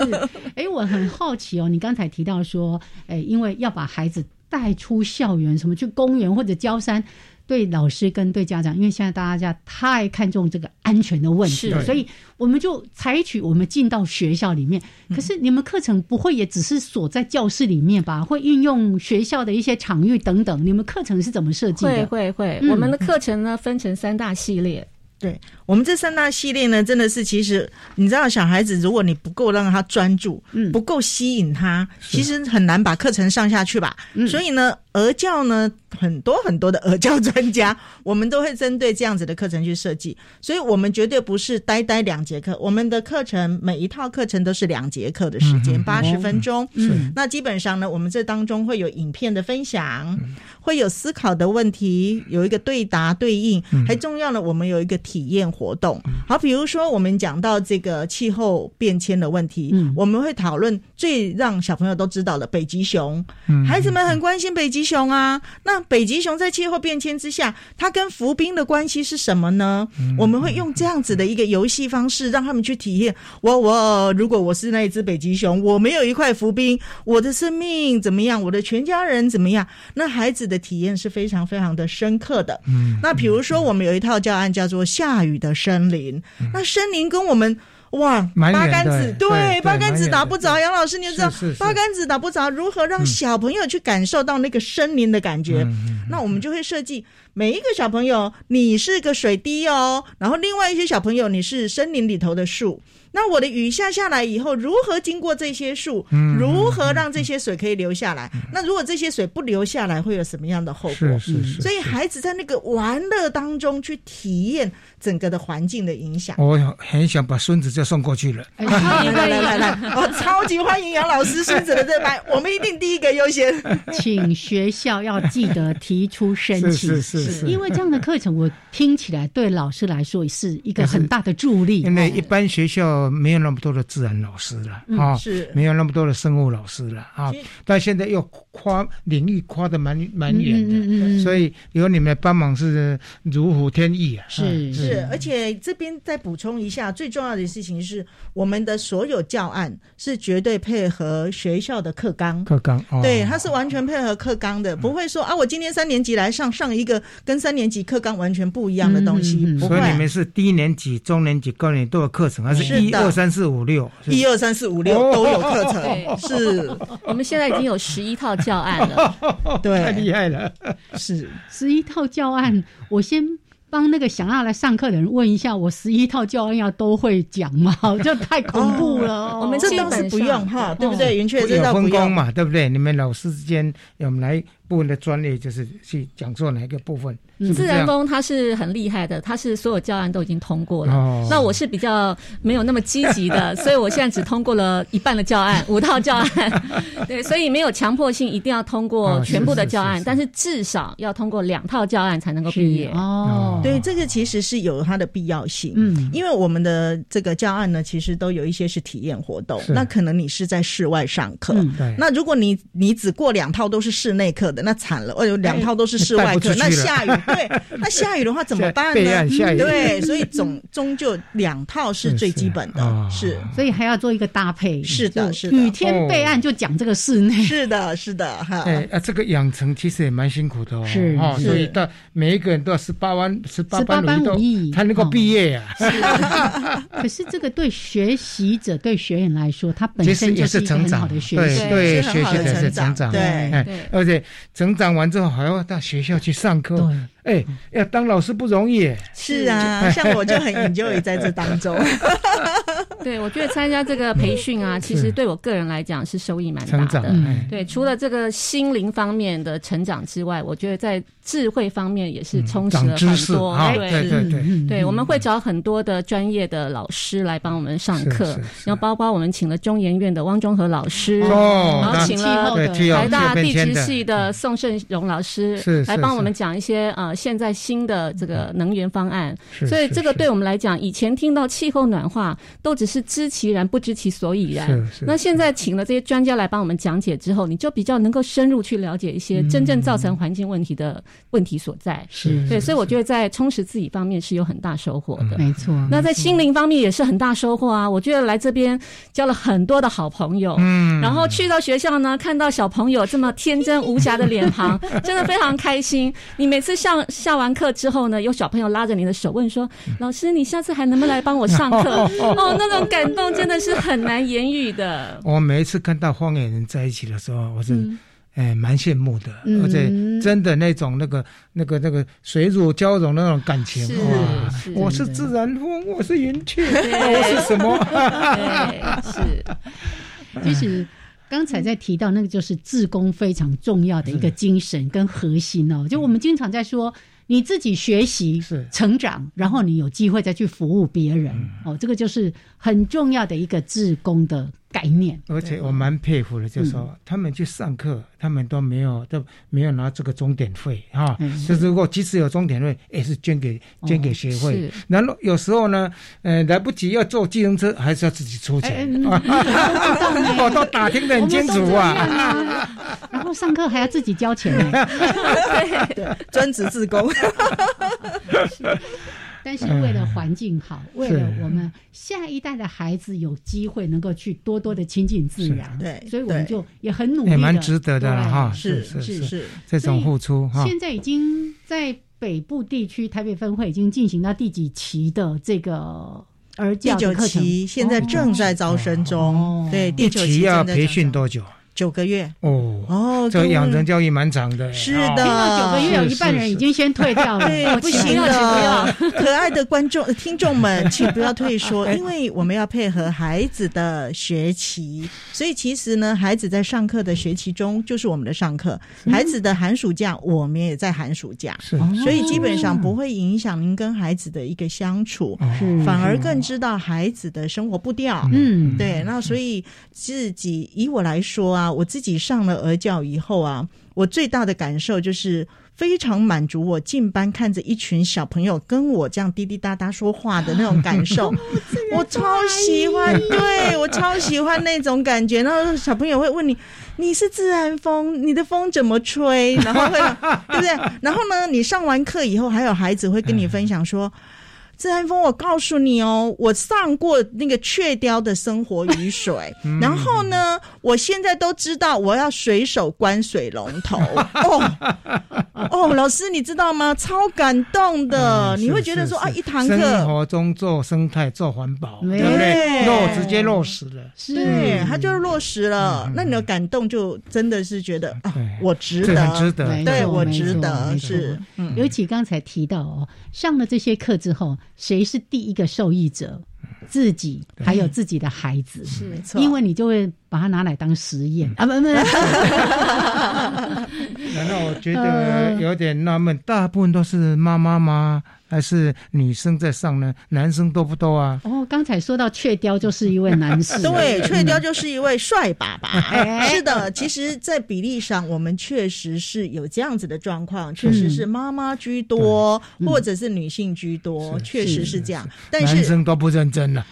Speaker 2: 哎，我很好奇哦，你刚才提到说，哎，因为要把孩子带出校园，什么去公园或者郊山。对老师跟对家长，因为现在大家太看重这个安全的问题，所以我们就采取我们进到学校里面。可是你们课程不会也只是锁在教室里面吧？会运用学校的一些场域等等。你们课程是怎么设计的？
Speaker 18: 会会会，我们的课程呢分成三大系列。
Speaker 16: 对我们这三大系列呢，真的是其实你知道，小孩子如果你不够让他专注，嗯，不够吸引他，其实很难把课程上下去吧。所以呢，儿教呢，很多很多的儿教专家，我们都会针对这样子的课程去设计。所以我们绝对不是呆呆两节课，我们的课程每一套课程都是两节课的时间，八十分钟。嗯，那基本上呢，我们这当中会有影片的分享，会有思考的问题，有一个对答对应，还重要呢，我们有一个。体验活动，好，比如说我们讲到这个气候变迁的问题，我们会讨论最让小朋友都知道的北极熊，孩子们很关心北极熊啊。那北极熊在气候变迁之下，它跟浮冰的关系是什么呢？我们会用这样子的一个游戏方式，让他们去体验。我我如果我是那一只北极熊，我没有一块浮冰，我的生命怎么样？我的全家人怎么样？那孩子的体验是非常非常的深刻的。那比如说，我们有一套教案叫做。下雨的森林，那森林跟我们哇，八竿子对八竿子打不着。杨老师，你知道八竿子打不着，如何让小朋友去感受到那个森林的感觉？那我们就会设计每一个小朋友，你是个水滴哦，然后另外一些小朋友，你是森林里头的树。那我的雨下下来以后，如何经过这些树？如何让这些水可以流下来？那如果这些水不流下来，会有什么样的后果？
Speaker 1: 是是是。
Speaker 16: 所以孩子在那个玩乐当中去体验整个的环境的影响。
Speaker 1: 我很想把孙子就送过去了。
Speaker 16: 来来来来，我 超级欢迎杨老师孙子的这班，我们一定第一个优先。
Speaker 2: 请学校要记得提出申请，
Speaker 1: 是是是。
Speaker 2: 因为这样的课程，我听起来对老师来说是一个很大的助力。
Speaker 1: 因为一般学校。没有那么多的自然老师了啊，
Speaker 16: 是
Speaker 1: 没有那么多的生物老师了啊。但现在又跨领域跨的蛮蛮远的，嗯所以有你们帮忙是如虎添翼啊。
Speaker 2: 是
Speaker 16: 是，而且这边再补充一下，最重要的事情是，我们的所有教案是绝对配合学校的课纲。
Speaker 1: 课纲哦
Speaker 16: 对，它是完全配合课纲的，不会说啊，我今天三年级来上上一个跟三年级课纲完全不一样的东西。
Speaker 1: 所以你们是低年级、中年级、高年级都有课程，还是一二三四五六？
Speaker 16: 一二三四五六都有课程。是，
Speaker 18: 我们现在已经有十一套教案了，
Speaker 16: 对，
Speaker 1: 太厉害了。
Speaker 16: 是
Speaker 2: 十一套教案，我先。帮那个想要来上课的人问一下，我十一套教案要都会讲吗？这太恐怖了。
Speaker 18: 我们
Speaker 16: 这倒是不用哈，对不对？云雀这
Speaker 1: 有分工嘛，对不对？你们老师之间我们来。部分的专业就是去讲座哪一个部分？
Speaker 18: 自然风它是很厉害的，它是所有教案都已经通过了。那我是比较没有那么积极的，所以我现在只通过了一半的教案，五套教案。对，所以没有强迫性一定要通过全部的教案，但是至少要通过两套教案才能够毕业。
Speaker 2: 哦，
Speaker 16: 对，这个其实是有它的必要性。嗯，因为我们的这个教案呢，其实都有一些是体验活动，那可能你是在室外上课。
Speaker 1: 对，
Speaker 16: 那如果你你只过两套都是室内课。那惨了，哎呦两套都是室外课，那下雨，对，那下雨的话怎么办呢？对，所以总终究两套是最基本的，是，
Speaker 2: 所以还要做一个搭配。
Speaker 16: 是的，是的，
Speaker 2: 雨天备案就讲这个室内，
Speaker 16: 是的，是的，哈。
Speaker 1: 哎，啊，这个养成其实也蛮辛苦的哦，
Speaker 2: 是，
Speaker 1: 所以到每一个人都要十八万十八班五艺才能够毕业呀。
Speaker 2: 可是这个对学习者、对学员来说，他本身就是一个很好的学习，
Speaker 1: 对学习者是成长，
Speaker 16: 对，
Speaker 1: 对，而且。成长完之后还要到学校去上课，哎，要当老师不容易。
Speaker 16: 是啊，像我就很 enjoy 在这当中。
Speaker 18: 对，我觉得参加这个培训啊，其实对我个人来讲是收益蛮大的。对，除了这个心灵方面的成长之外，我觉得在智慧方面也是充实了很多。
Speaker 1: 对对对，
Speaker 18: 对，我们会找很多的专业的老师来帮我们上课，然后包括我们请了中研院的汪中和老师，然后请了台大地质系的宋胜荣老师来帮我们讲一些呃现在新的这个能源方案。所以这个对我们来讲，以前听到气候暖化都只是知其然不知其所以然。那现在请了这些专家来帮我们讲解之后，你就比较能够深入去了解一些真正造成环境问题的问题所在。
Speaker 1: 是
Speaker 18: 对，所以我觉得在充实自己方面是有很大收获的。
Speaker 2: 没错。
Speaker 18: 那在心灵方面也是很大收获啊！我觉得来这边交了很多的好朋友。嗯。然后去到学校呢，看到小朋友这么天真无瑕的脸庞，真的非常开心。你每次上下完课之后呢，有小朋友拉着你的手问说：“老师，你下次还能不能来帮我上课？” 哦，那种感动真的是很难言语的。
Speaker 1: 我每一次看到荒野人在一起的时候，我是哎蛮羡慕的，而且真的那种那个那个那个水乳交融那种感情哇！我是自然风，我是云雀，我是什么？
Speaker 18: 是，
Speaker 2: 其实刚才在提到那个就是自工非常重要的一个精神跟核心哦，就我们经常在说。你自己学习、成长，然后你有机会再去服务别人，哦，这个就是很重要的一个自工的。概念，
Speaker 1: 而且我蛮佩服的，就是说他们去上课，他们都没有都没有拿这个钟点费哈，就是如果即使有钟点费，也是捐给捐给协会。然后有时候呢，呃，来不及要坐计程车，还是要自己出钱。我都打听的很清楚
Speaker 2: 啊。然后上课还要自己交钱呢，
Speaker 16: 对，专职自工。
Speaker 2: 但是为了环境好，为了我们下一代的孩子有机会能够去多多的亲近自然，
Speaker 16: 对，
Speaker 2: 所以我们就也很努力，
Speaker 1: 也蛮值得的哈。
Speaker 16: 是
Speaker 1: 是
Speaker 16: 是，
Speaker 1: 这种付出哈。
Speaker 2: 现在已经在北部地区台北分会已经进行到第几期的这个而教
Speaker 16: 第九期，现在正在招生中。对，第九
Speaker 1: 期要培训多久？
Speaker 16: 九个月。
Speaker 1: 哦
Speaker 16: 哦，
Speaker 1: 这养成教育蛮长的。
Speaker 16: 是的，
Speaker 2: 九个月有一半人已经先退掉了，
Speaker 16: 对，不行的。可爱的观众、听众们，请不要退缩，因为我们要配合孩子的学期，所以其实呢，孩子在上课的学期中就是我们的上课，孩子的寒暑假我们也在寒暑假，
Speaker 1: 是，
Speaker 16: 所以基本上不会影响您跟孩子的一个相处，反而更知道孩子的生活步调。嗯，对，那所以自己以我来说啊。我自己上了儿教以后啊，我最大的感受就是非常满足。我进班看着一群小朋友跟我这样滴滴答答说话的那种感受，我超喜欢。对我超喜欢那种感觉。然后小朋友会问你：“你是自然风，你的风怎么吹？”然后会对不对？然后呢，你上完课以后，还有孩子会跟你分享说。自然风，我告诉你哦，我上过那个雀雕的生活雨水，然后呢，我现在都知道我要随手关水龙头。哦哦，老师你知道吗？超感动的，你会觉得说啊，一堂课
Speaker 1: 生活中做生态、做环保，对不对？落直接落实了，
Speaker 16: 对，他就是落实了。那你的感动就真的是觉得啊，我值
Speaker 1: 得，值得，
Speaker 16: 对我值得是。
Speaker 2: 尤其刚才提到哦，上了这些课之后。谁是第一个受益者？自己还有自己的孩子，
Speaker 16: 是没错，
Speaker 2: 因为你就会把它拿来当实验啊！不不，然
Speaker 1: 后我觉得有点纳闷，大部分都是妈妈吗？还是女生在上呢？男生多不多啊？
Speaker 2: 哦，刚才说到雀雕就是一位男士，
Speaker 16: 对，雀雕就是一位帅爸爸。是的，其实，在比例上，我们确实是有这样子的状况，确实是妈妈居多，或者是女性居多，确实是这样。但是
Speaker 1: 男生都不认真了。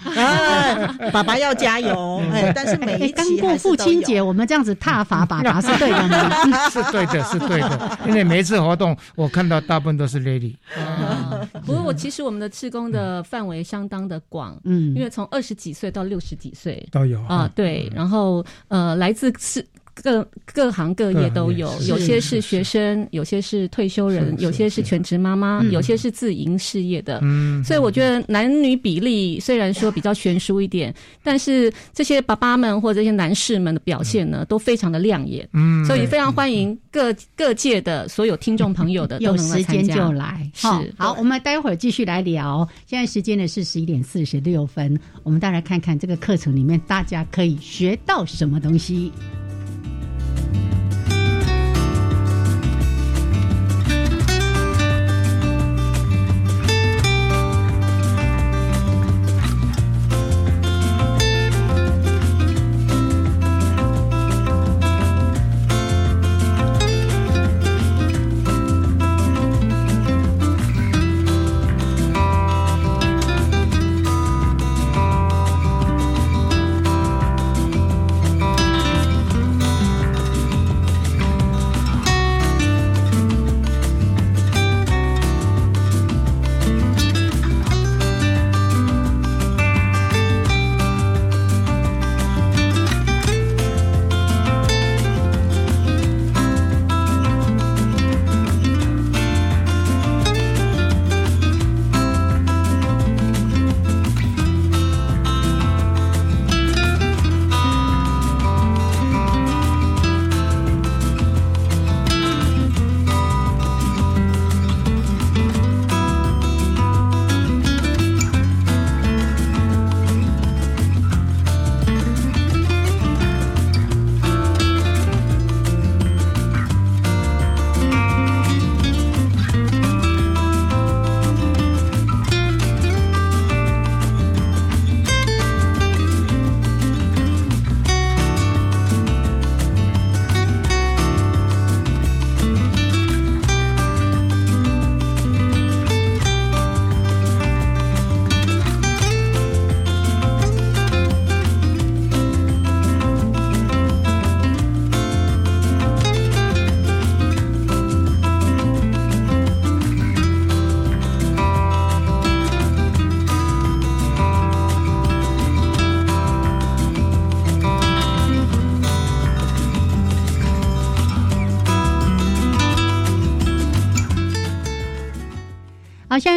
Speaker 16: 爸爸要加油！哎，但是每一
Speaker 2: 刚过父亲节，我们这样子踏伐爸爸是对的吗？
Speaker 1: 是对的，是对的。因为每次活动，我看到大部分都是 lady。
Speaker 18: 不过我其实我们的志工的范围相当的广，嗯，因为从二十几岁到六十几岁
Speaker 1: 都有
Speaker 18: 啊，对，然后呃，来自是。各各行各业都有，有些是学生，有些是退休人，有些是全职妈妈，有些是自营事业的。嗯，所以我觉得男女比例虽然说比较悬殊一点，但是这些爸爸们或这些男士们的表现呢，都非常的亮眼。嗯，所以非常欢迎各各界的所有听众朋友的
Speaker 2: 有时间就来。是好，我们待会儿继续来聊。现在时间呢是十一点四十六分，我们再来看看这个课程里面大家可以学到什么东西。Thank you.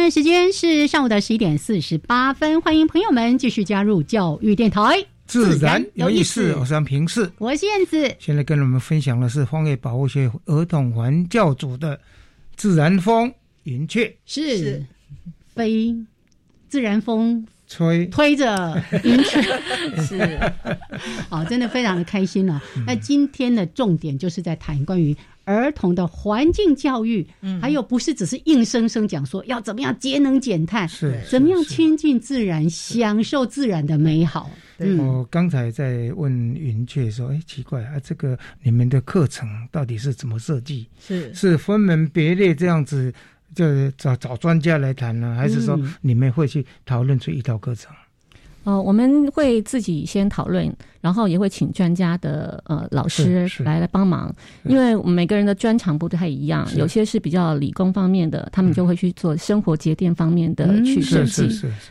Speaker 2: 时间是上午的十一点四十八分，欢迎朋友们继续加入教育电台。
Speaker 1: 自然有意思。我是平视，
Speaker 2: 我是燕子。
Speaker 1: 现在跟我们分享的是荒野保护协会儿童环教组的自然风云雀，
Speaker 2: 是飞自然风。
Speaker 1: 吹
Speaker 2: 推着云雀 是，好，真的非常的开心了。那今天的重点就是在谈关于儿童的环境教育，嗯，还有不是只是硬生生讲说要怎么样节能减碳，
Speaker 1: 是
Speaker 2: 怎么样亲近自然，享受自然的美好。
Speaker 1: 我刚才在问云雀说：“哎，奇怪啊，这个你们的课程到底是怎么设计？
Speaker 2: 是
Speaker 1: 是分门别类这样子？”就是找找专家来谈呢，还是说你们会去讨论出一套课程？
Speaker 18: 呃，我们会自己先讨论，然后也会请专家的呃老师来来帮忙，因为每个人的专长不太一样，有些是比较理工方面的，他们就会去做生活节电方面的去设计；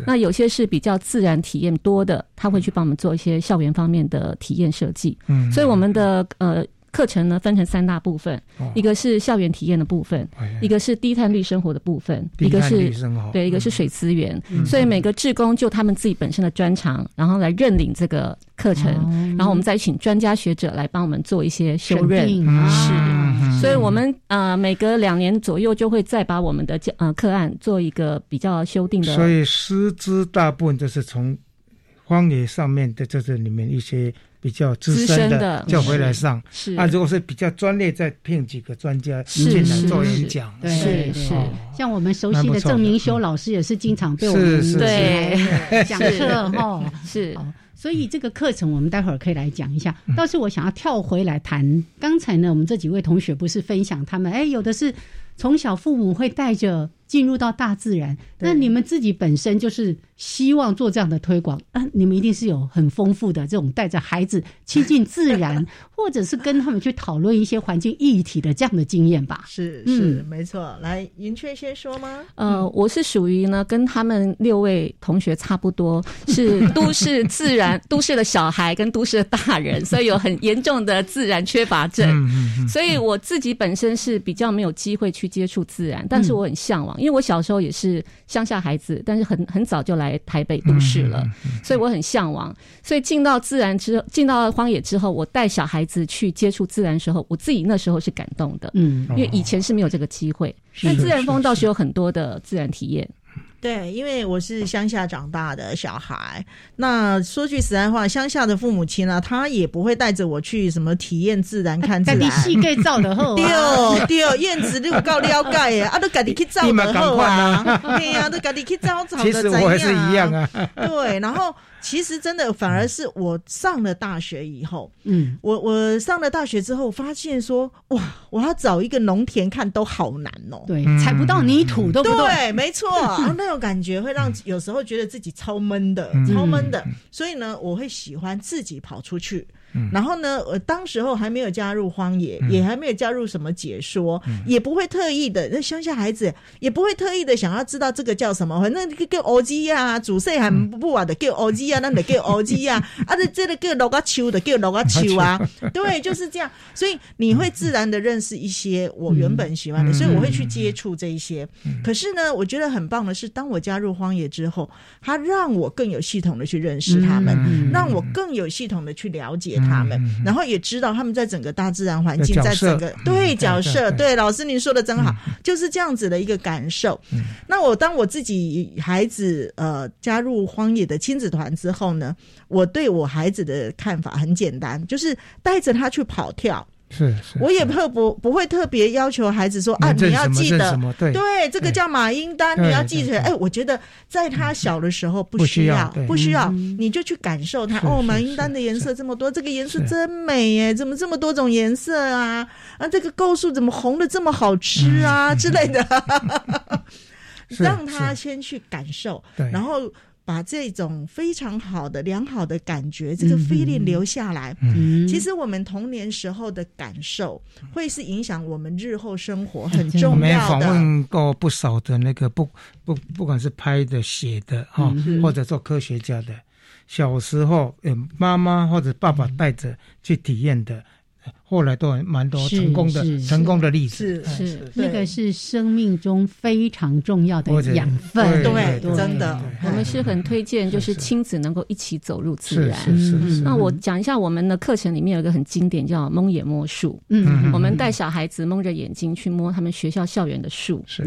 Speaker 18: 那有些是比较自然体验多的，他会去帮我们做一些校园方面的体验设计。嗯，所以我们的呃。课程呢分成三大部分，一个是校园体验的部分，一个是低碳绿生活的部分，一个是对，一个是水资源。所以每个志工就他们自己本身的专长，然后来认领这个课程，然后我们再请专家学者来帮我们做一些修认。是，所以我们呃每隔两年左右就会再把我们的呃课案做一个比较修订的。
Speaker 1: 所以师资大部分就是从荒野上面的，就是里面一些。比较资深的叫回来上，
Speaker 18: 是
Speaker 1: 啊，如果是比较专业，再聘几个专家进来做演讲。
Speaker 2: 对，是。像我们熟悉的郑明修老师也是经常被我们
Speaker 18: 对
Speaker 2: 讲课 哈。
Speaker 18: 是，
Speaker 2: 所以这个课程我们待会儿可以来讲一下。倒是我想要跳回来谈，刚才呢，我们这几位同学不是分享他们，哎，有的是从小父母会带着进入到大自然，那你们自己本身就是。希望做这样的推广，啊，你们一定是有很丰富的这种带着孩子亲近自然，或者是跟他们去讨论一些环境议题的这样的经验吧？
Speaker 16: 是是没错。来，云雀先说吗？
Speaker 18: 呃，我是属于呢，跟他们六位同学差不多，是都市自然都市的小孩跟都市的大人，所以有很严重的自然缺乏症。所以我自己本身是比较没有机会去接触自然，但是我很向往，因为我小时候也是乡下孩子，但是很很早就来。台北都市了，所以我很向往。所以进到自然之后，进到荒野之后，我带小孩子去接触自然时候，我自己那时候是感动的。嗯，因为以前是没有这个机会。但自然风倒是有很多的自然体验。
Speaker 16: 对，因为我是乡下长大的小孩，那说句实在话，乡下的父母亲呢，他也不会带着我去什么体验自然、看自然。
Speaker 2: 家己去造的后，
Speaker 16: 对对，燕子你有够了解啊，都家己去造的后啊，对呀，都家己去造草的。
Speaker 1: 其实我也是一样啊。
Speaker 16: 对，然后。其实真的，反而是我上了大学以后，嗯，我我上了大学之后，发现说，哇，我要找一个农田看都好难哦，
Speaker 2: 对，踩不到泥土，对不对？
Speaker 16: 没错，那种感觉会让有时候觉得自己超闷的，超闷的，所以呢，我会喜欢自己跑出去。然后呢，呃当时候还没有加入荒野，也还没有加入什么解说，也不会特意的。那乡下孩子也不会特意的想要知道这个叫什么，反正叫欧鸡啊，主菜还不完的叫欧鸡啊，那得叫欧鸡啊，啊，这这个叫罗嘎秋的叫罗个 秋啊，对，就是这样。所以你会自然的认识一些我原本喜欢的，所以我会去接触这一些。可是呢，我觉得很棒的是，当我加入荒野之后，它让我更有系统的去认识他们，让我更有系统的去了解。他们，然后也知道他们在整个大自然环境，在整个对角色，对老师您说的真好，就是这样子的一个感受。那我当我自己孩子呃加入荒野的亲子团之后呢，我对我孩子的看法很简单，就是带着他去跑跳。
Speaker 1: 是，
Speaker 16: 我也特不不会特别要求孩子说啊，你要记得，
Speaker 1: 对对，
Speaker 16: 这个叫马英丹，你要记得。哎，我觉得在他小的时候不需要，不需要，你就去感受它。哦，马英丹的颜色这么多，这个颜色真美耶，怎么这么多种颜色啊？啊，这个构树怎么红的这么好吃啊之类的，让他先去感受，然后。把这种非常好的、良好的感觉，这个 feeling 留下来。嗯，其实我们童年时候的感受，会是影响我们日后生活很重要的。我
Speaker 1: 们访问过不少的那个不不，不管是拍的、写的哈，或者做科学家的，小时候，呃，妈妈或者爸爸带着去体验的。后来都蛮多成功的成功的例子。
Speaker 2: 是是，那个是生命中非常重要的养分。
Speaker 16: 对，真的，
Speaker 18: 我们是很推荐，就是亲子能够一起走入自然。
Speaker 1: 是是是。
Speaker 18: 那我讲一下我们的课程里面有一个很经典，叫蒙眼摸树。嗯，我们带小孩子蒙着眼睛去摸他们学校校园的树。
Speaker 1: 是。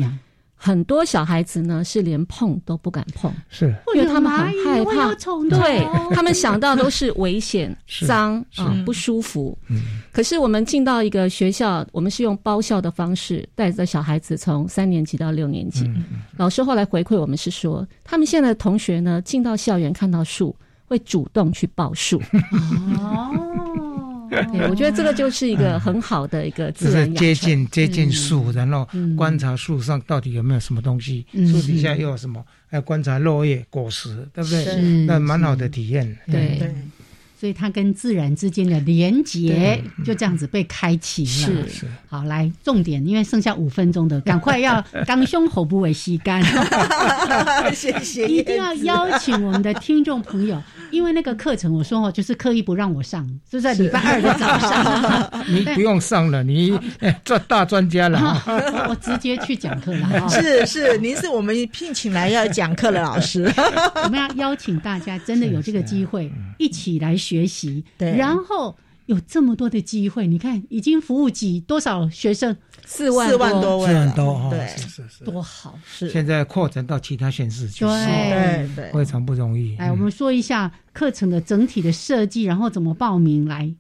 Speaker 18: 很多小孩子呢是连碰都不敢碰，
Speaker 1: 是
Speaker 18: 因为他们很害怕，对他们想到都是危险、脏啊不舒服。可是我们进到一个学校，我们是用包校的方式带着小孩子从三年级到六年级。老师后来回馈我们是说，他们现在的同学呢进到校园看到树会主动去抱树。哦。对，我觉得这个就是一个很好的一个自然
Speaker 1: 接近接近树，然后观察树上到底有没有什么东西，树底下又有什么，还要观察落叶、果实，对不对？那蛮好的体验。
Speaker 2: 对，所以它跟自然之间的连结就这样子被开启了。
Speaker 1: 是是。
Speaker 2: 好，来重点，因为剩下五分钟的，赶快要刚胸口部为吸干。
Speaker 16: 谢谢。
Speaker 2: 一定要邀请我们的听众朋友。因为那个课程，我说哦，就是刻意不让我上，就在礼拜二的早上。
Speaker 1: 你不用上了，你做大专家了。
Speaker 2: 我直接去讲课了。
Speaker 16: 是是，您是我们聘请来要讲课的老师。
Speaker 2: 我们要邀请大家，真的有这个机会一起来学习。
Speaker 16: 对，
Speaker 2: 然后有这么多的机会，你看已经服务几多少学生。
Speaker 18: 四万
Speaker 16: 四万多，
Speaker 1: 四万多，
Speaker 16: 对，
Speaker 1: 是是是，
Speaker 2: 多好，
Speaker 16: 是
Speaker 1: 现在扩展到其他县市去，
Speaker 16: 对对，
Speaker 1: 非常不容易。
Speaker 2: 来，我们说一下课程的整体的设计，然后怎么报名来。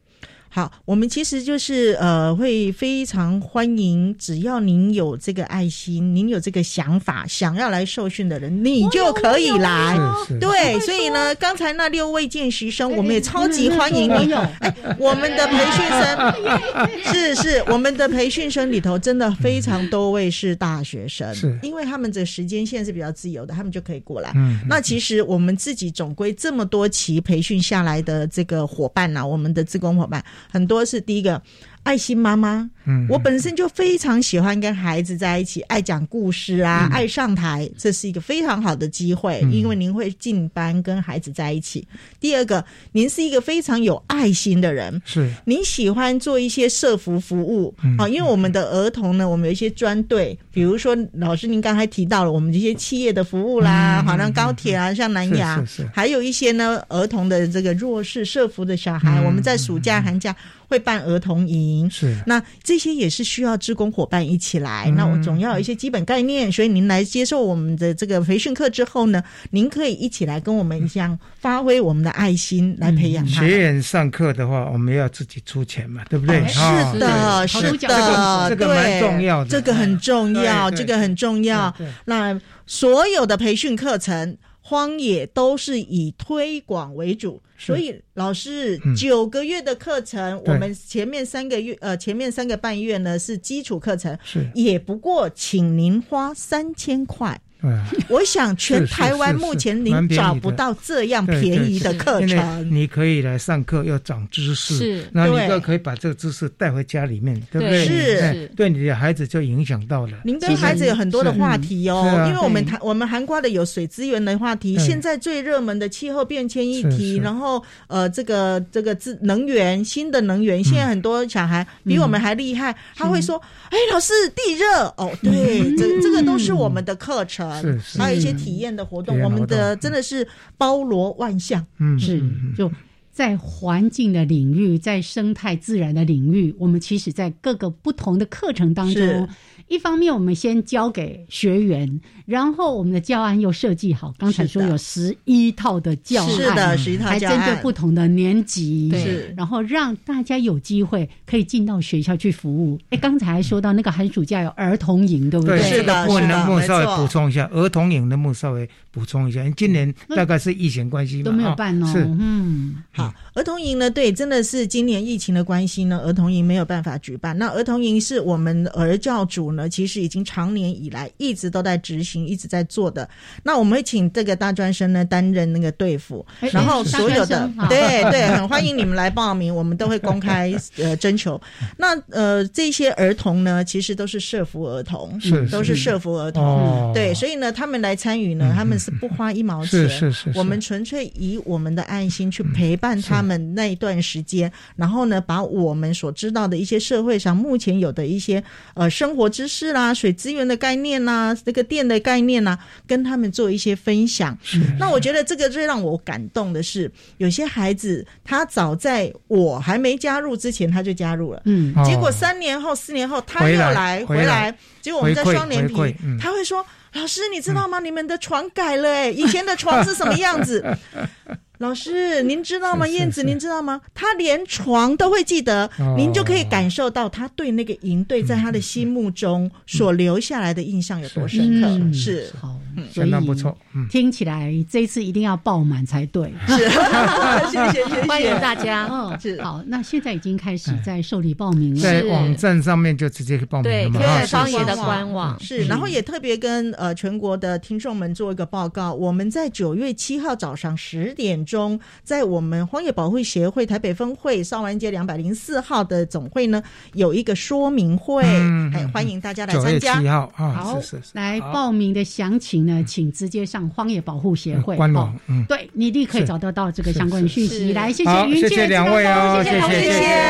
Speaker 16: 好，我们其实就是呃，会非常欢迎，只要您有这个爱心，您有这个想法，想要来受训的人，你就可以来。对，所以呢，刚才那六位见习生，我们也超级欢迎你。哎，我们的培训生是是，我们的培训生里头真的非常多位是大学生，
Speaker 1: 是
Speaker 16: 因为他们的时间线是比较自由的，他们就可以过来。嗯，那其实我们自己总归这么多期培训下来的这个伙伴呢，我们的职工伙伴。很多是第一个爱心妈妈，嗯，我本身就非常喜欢跟孩子在一起，爱讲故事啊，爱上台，这是一个非常好的机会，因为您会进班跟孩子在一起。第二个，您是一个非常有爱心的人，
Speaker 1: 是。
Speaker 16: 您喜欢做一些社服服务啊，因为我们的儿童呢，我们有一些专队，比如说老师您刚才提到了我们这些企业的服务啦，好像高铁啊，像南亚，还有一些呢儿童的这个弱势社服的小孩，我们在暑假寒假。会办儿童营，
Speaker 1: 是。
Speaker 16: 那这些也是需要志工伙伴一起来。那我总要有一些基本概念，所以您来接受我们的这个培训课之后呢，您可以一起来跟我们一样发挥我们的爱心来培养他。
Speaker 1: 学员上课的话，我们要自己出钱嘛，对不对？
Speaker 16: 是的，是的，
Speaker 1: 这个蛮重要的，
Speaker 16: 这个很重要，这个很重要。那所有的培训课程，荒野都是以推广为主。所以，老师九个月的课程，我们前面三个月，呃，前面三个半月呢是基础课程，
Speaker 1: 是
Speaker 16: 也不过，请您花三千块。我想全台湾目前您找不到这样便宜的课程。
Speaker 1: 你可以来上课，要长知识，
Speaker 18: 是，
Speaker 1: 那你就可以把这个知识带回家里面，对。不对？
Speaker 16: 是，
Speaker 1: 对你的孩子就影响到了。
Speaker 16: 您跟孩子有很多的话题哦，因为我们谈我们韩国的有水资源的话题，现在最热门的气候变迁议题，然后呃，这个这个自能源新的能源，现在很多小孩比我们还厉害，他会说：“哎，老师，地热。哦，对，这这个都是我们的课程。”
Speaker 1: 是，
Speaker 16: 还有一些体验的活动，我们的真的是包罗万象。
Speaker 1: 嗯，
Speaker 2: 是就在环境的领域，在生态自然的领域，我们其实在各个不同的课程当中。一方面，我们先交给学员，然后我们的教案又设计好。刚才说有十一套的教案，
Speaker 16: 是的，十一套
Speaker 2: 还针对不同的年级，
Speaker 16: 是，
Speaker 2: 然后让大家有机会可以进到学校去服务。哎，刚才还说到那个寒暑假有儿童营，对不对？
Speaker 16: 是的，
Speaker 1: 我能不能稍微补充一下？儿童营能不能稍微补充一下？今年大概是疫情关系
Speaker 2: 都没有办哦。
Speaker 1: 是，
Speaker 2: 嗯，
Speaker 16: 好，儿童营呢？对，真的是今年疫情的关系呢，儿童营没有办法举办。那儿童营是我们儿教组呢。其实已经长年以来一直都在执行，一直在做的。那我们会请这个大专生呢担任那个队服，然后所有的对对，很欢迎你们来报名，我们都会公开呃征求。那呃这些儿童呢，其实都是社服儿童，
Speaker 1: 是
Speaker 16: 都是社服儿童，对，所以呢，他们来参与呢，他们是不花一毛钱，
Speaker 1: 是是是，
Speaker 16: 我们纯粹以我们的爱心去陪伴。伴他们那一段时间，然后呢，把我们所知道的一些社会上目前有的一些呃生活知识啦、水资源的概念呐、这个电的概念呐，跟他们做一些分享。那我觉得这个最让我感动的是，有些孩子他早在我还没加入之前他就加入了，嗯，结果三年后、四年后他又来回来，结果我们在双联皮，他会说。老师，你知道吗？你们的床改了哎，以前的床是什么样子？老师，您知道吗？燕子，您知道吗？他连床都会记得，您就可以感受到他对那个营队在他的心目中所留下来的印象有多深刻。是
Speaker 2: 好，
Speaker 1: 相当不错。
Speaker 2: 听起来这次一定要爆满才对。
Speaker 16: 是，谢谢谢谢，
Speaker 8: 欢迎大家。
Speaker 2: 嗯，是好。那现在已经开始在受理报名了，
Speaker 1: 在网站上面就直接可以报名了
Speaker 8: 嘛？对，方言的官网
Speaker 16: 是。然后也特别跟呃全国的听众们做一个报告，我们在九月七号早上十点。中在我们荒野保护协会台北分会少湾街两百零四号的总会呢，有一个说明会，哎，欢迎大家来参加。
Speaker 1: 七号
Speaker 2: 啊，好，来报名的详情呢，请直接上荒野保护协会
Speaker 1: 官网，嗯，
Speaker 2: 对你立刻找得到这个相关的讯息。来，谢
Speaker 1: 谢
Speaker 2: 云
Speaker 1: 谢两位哦，谢谢。谢谢。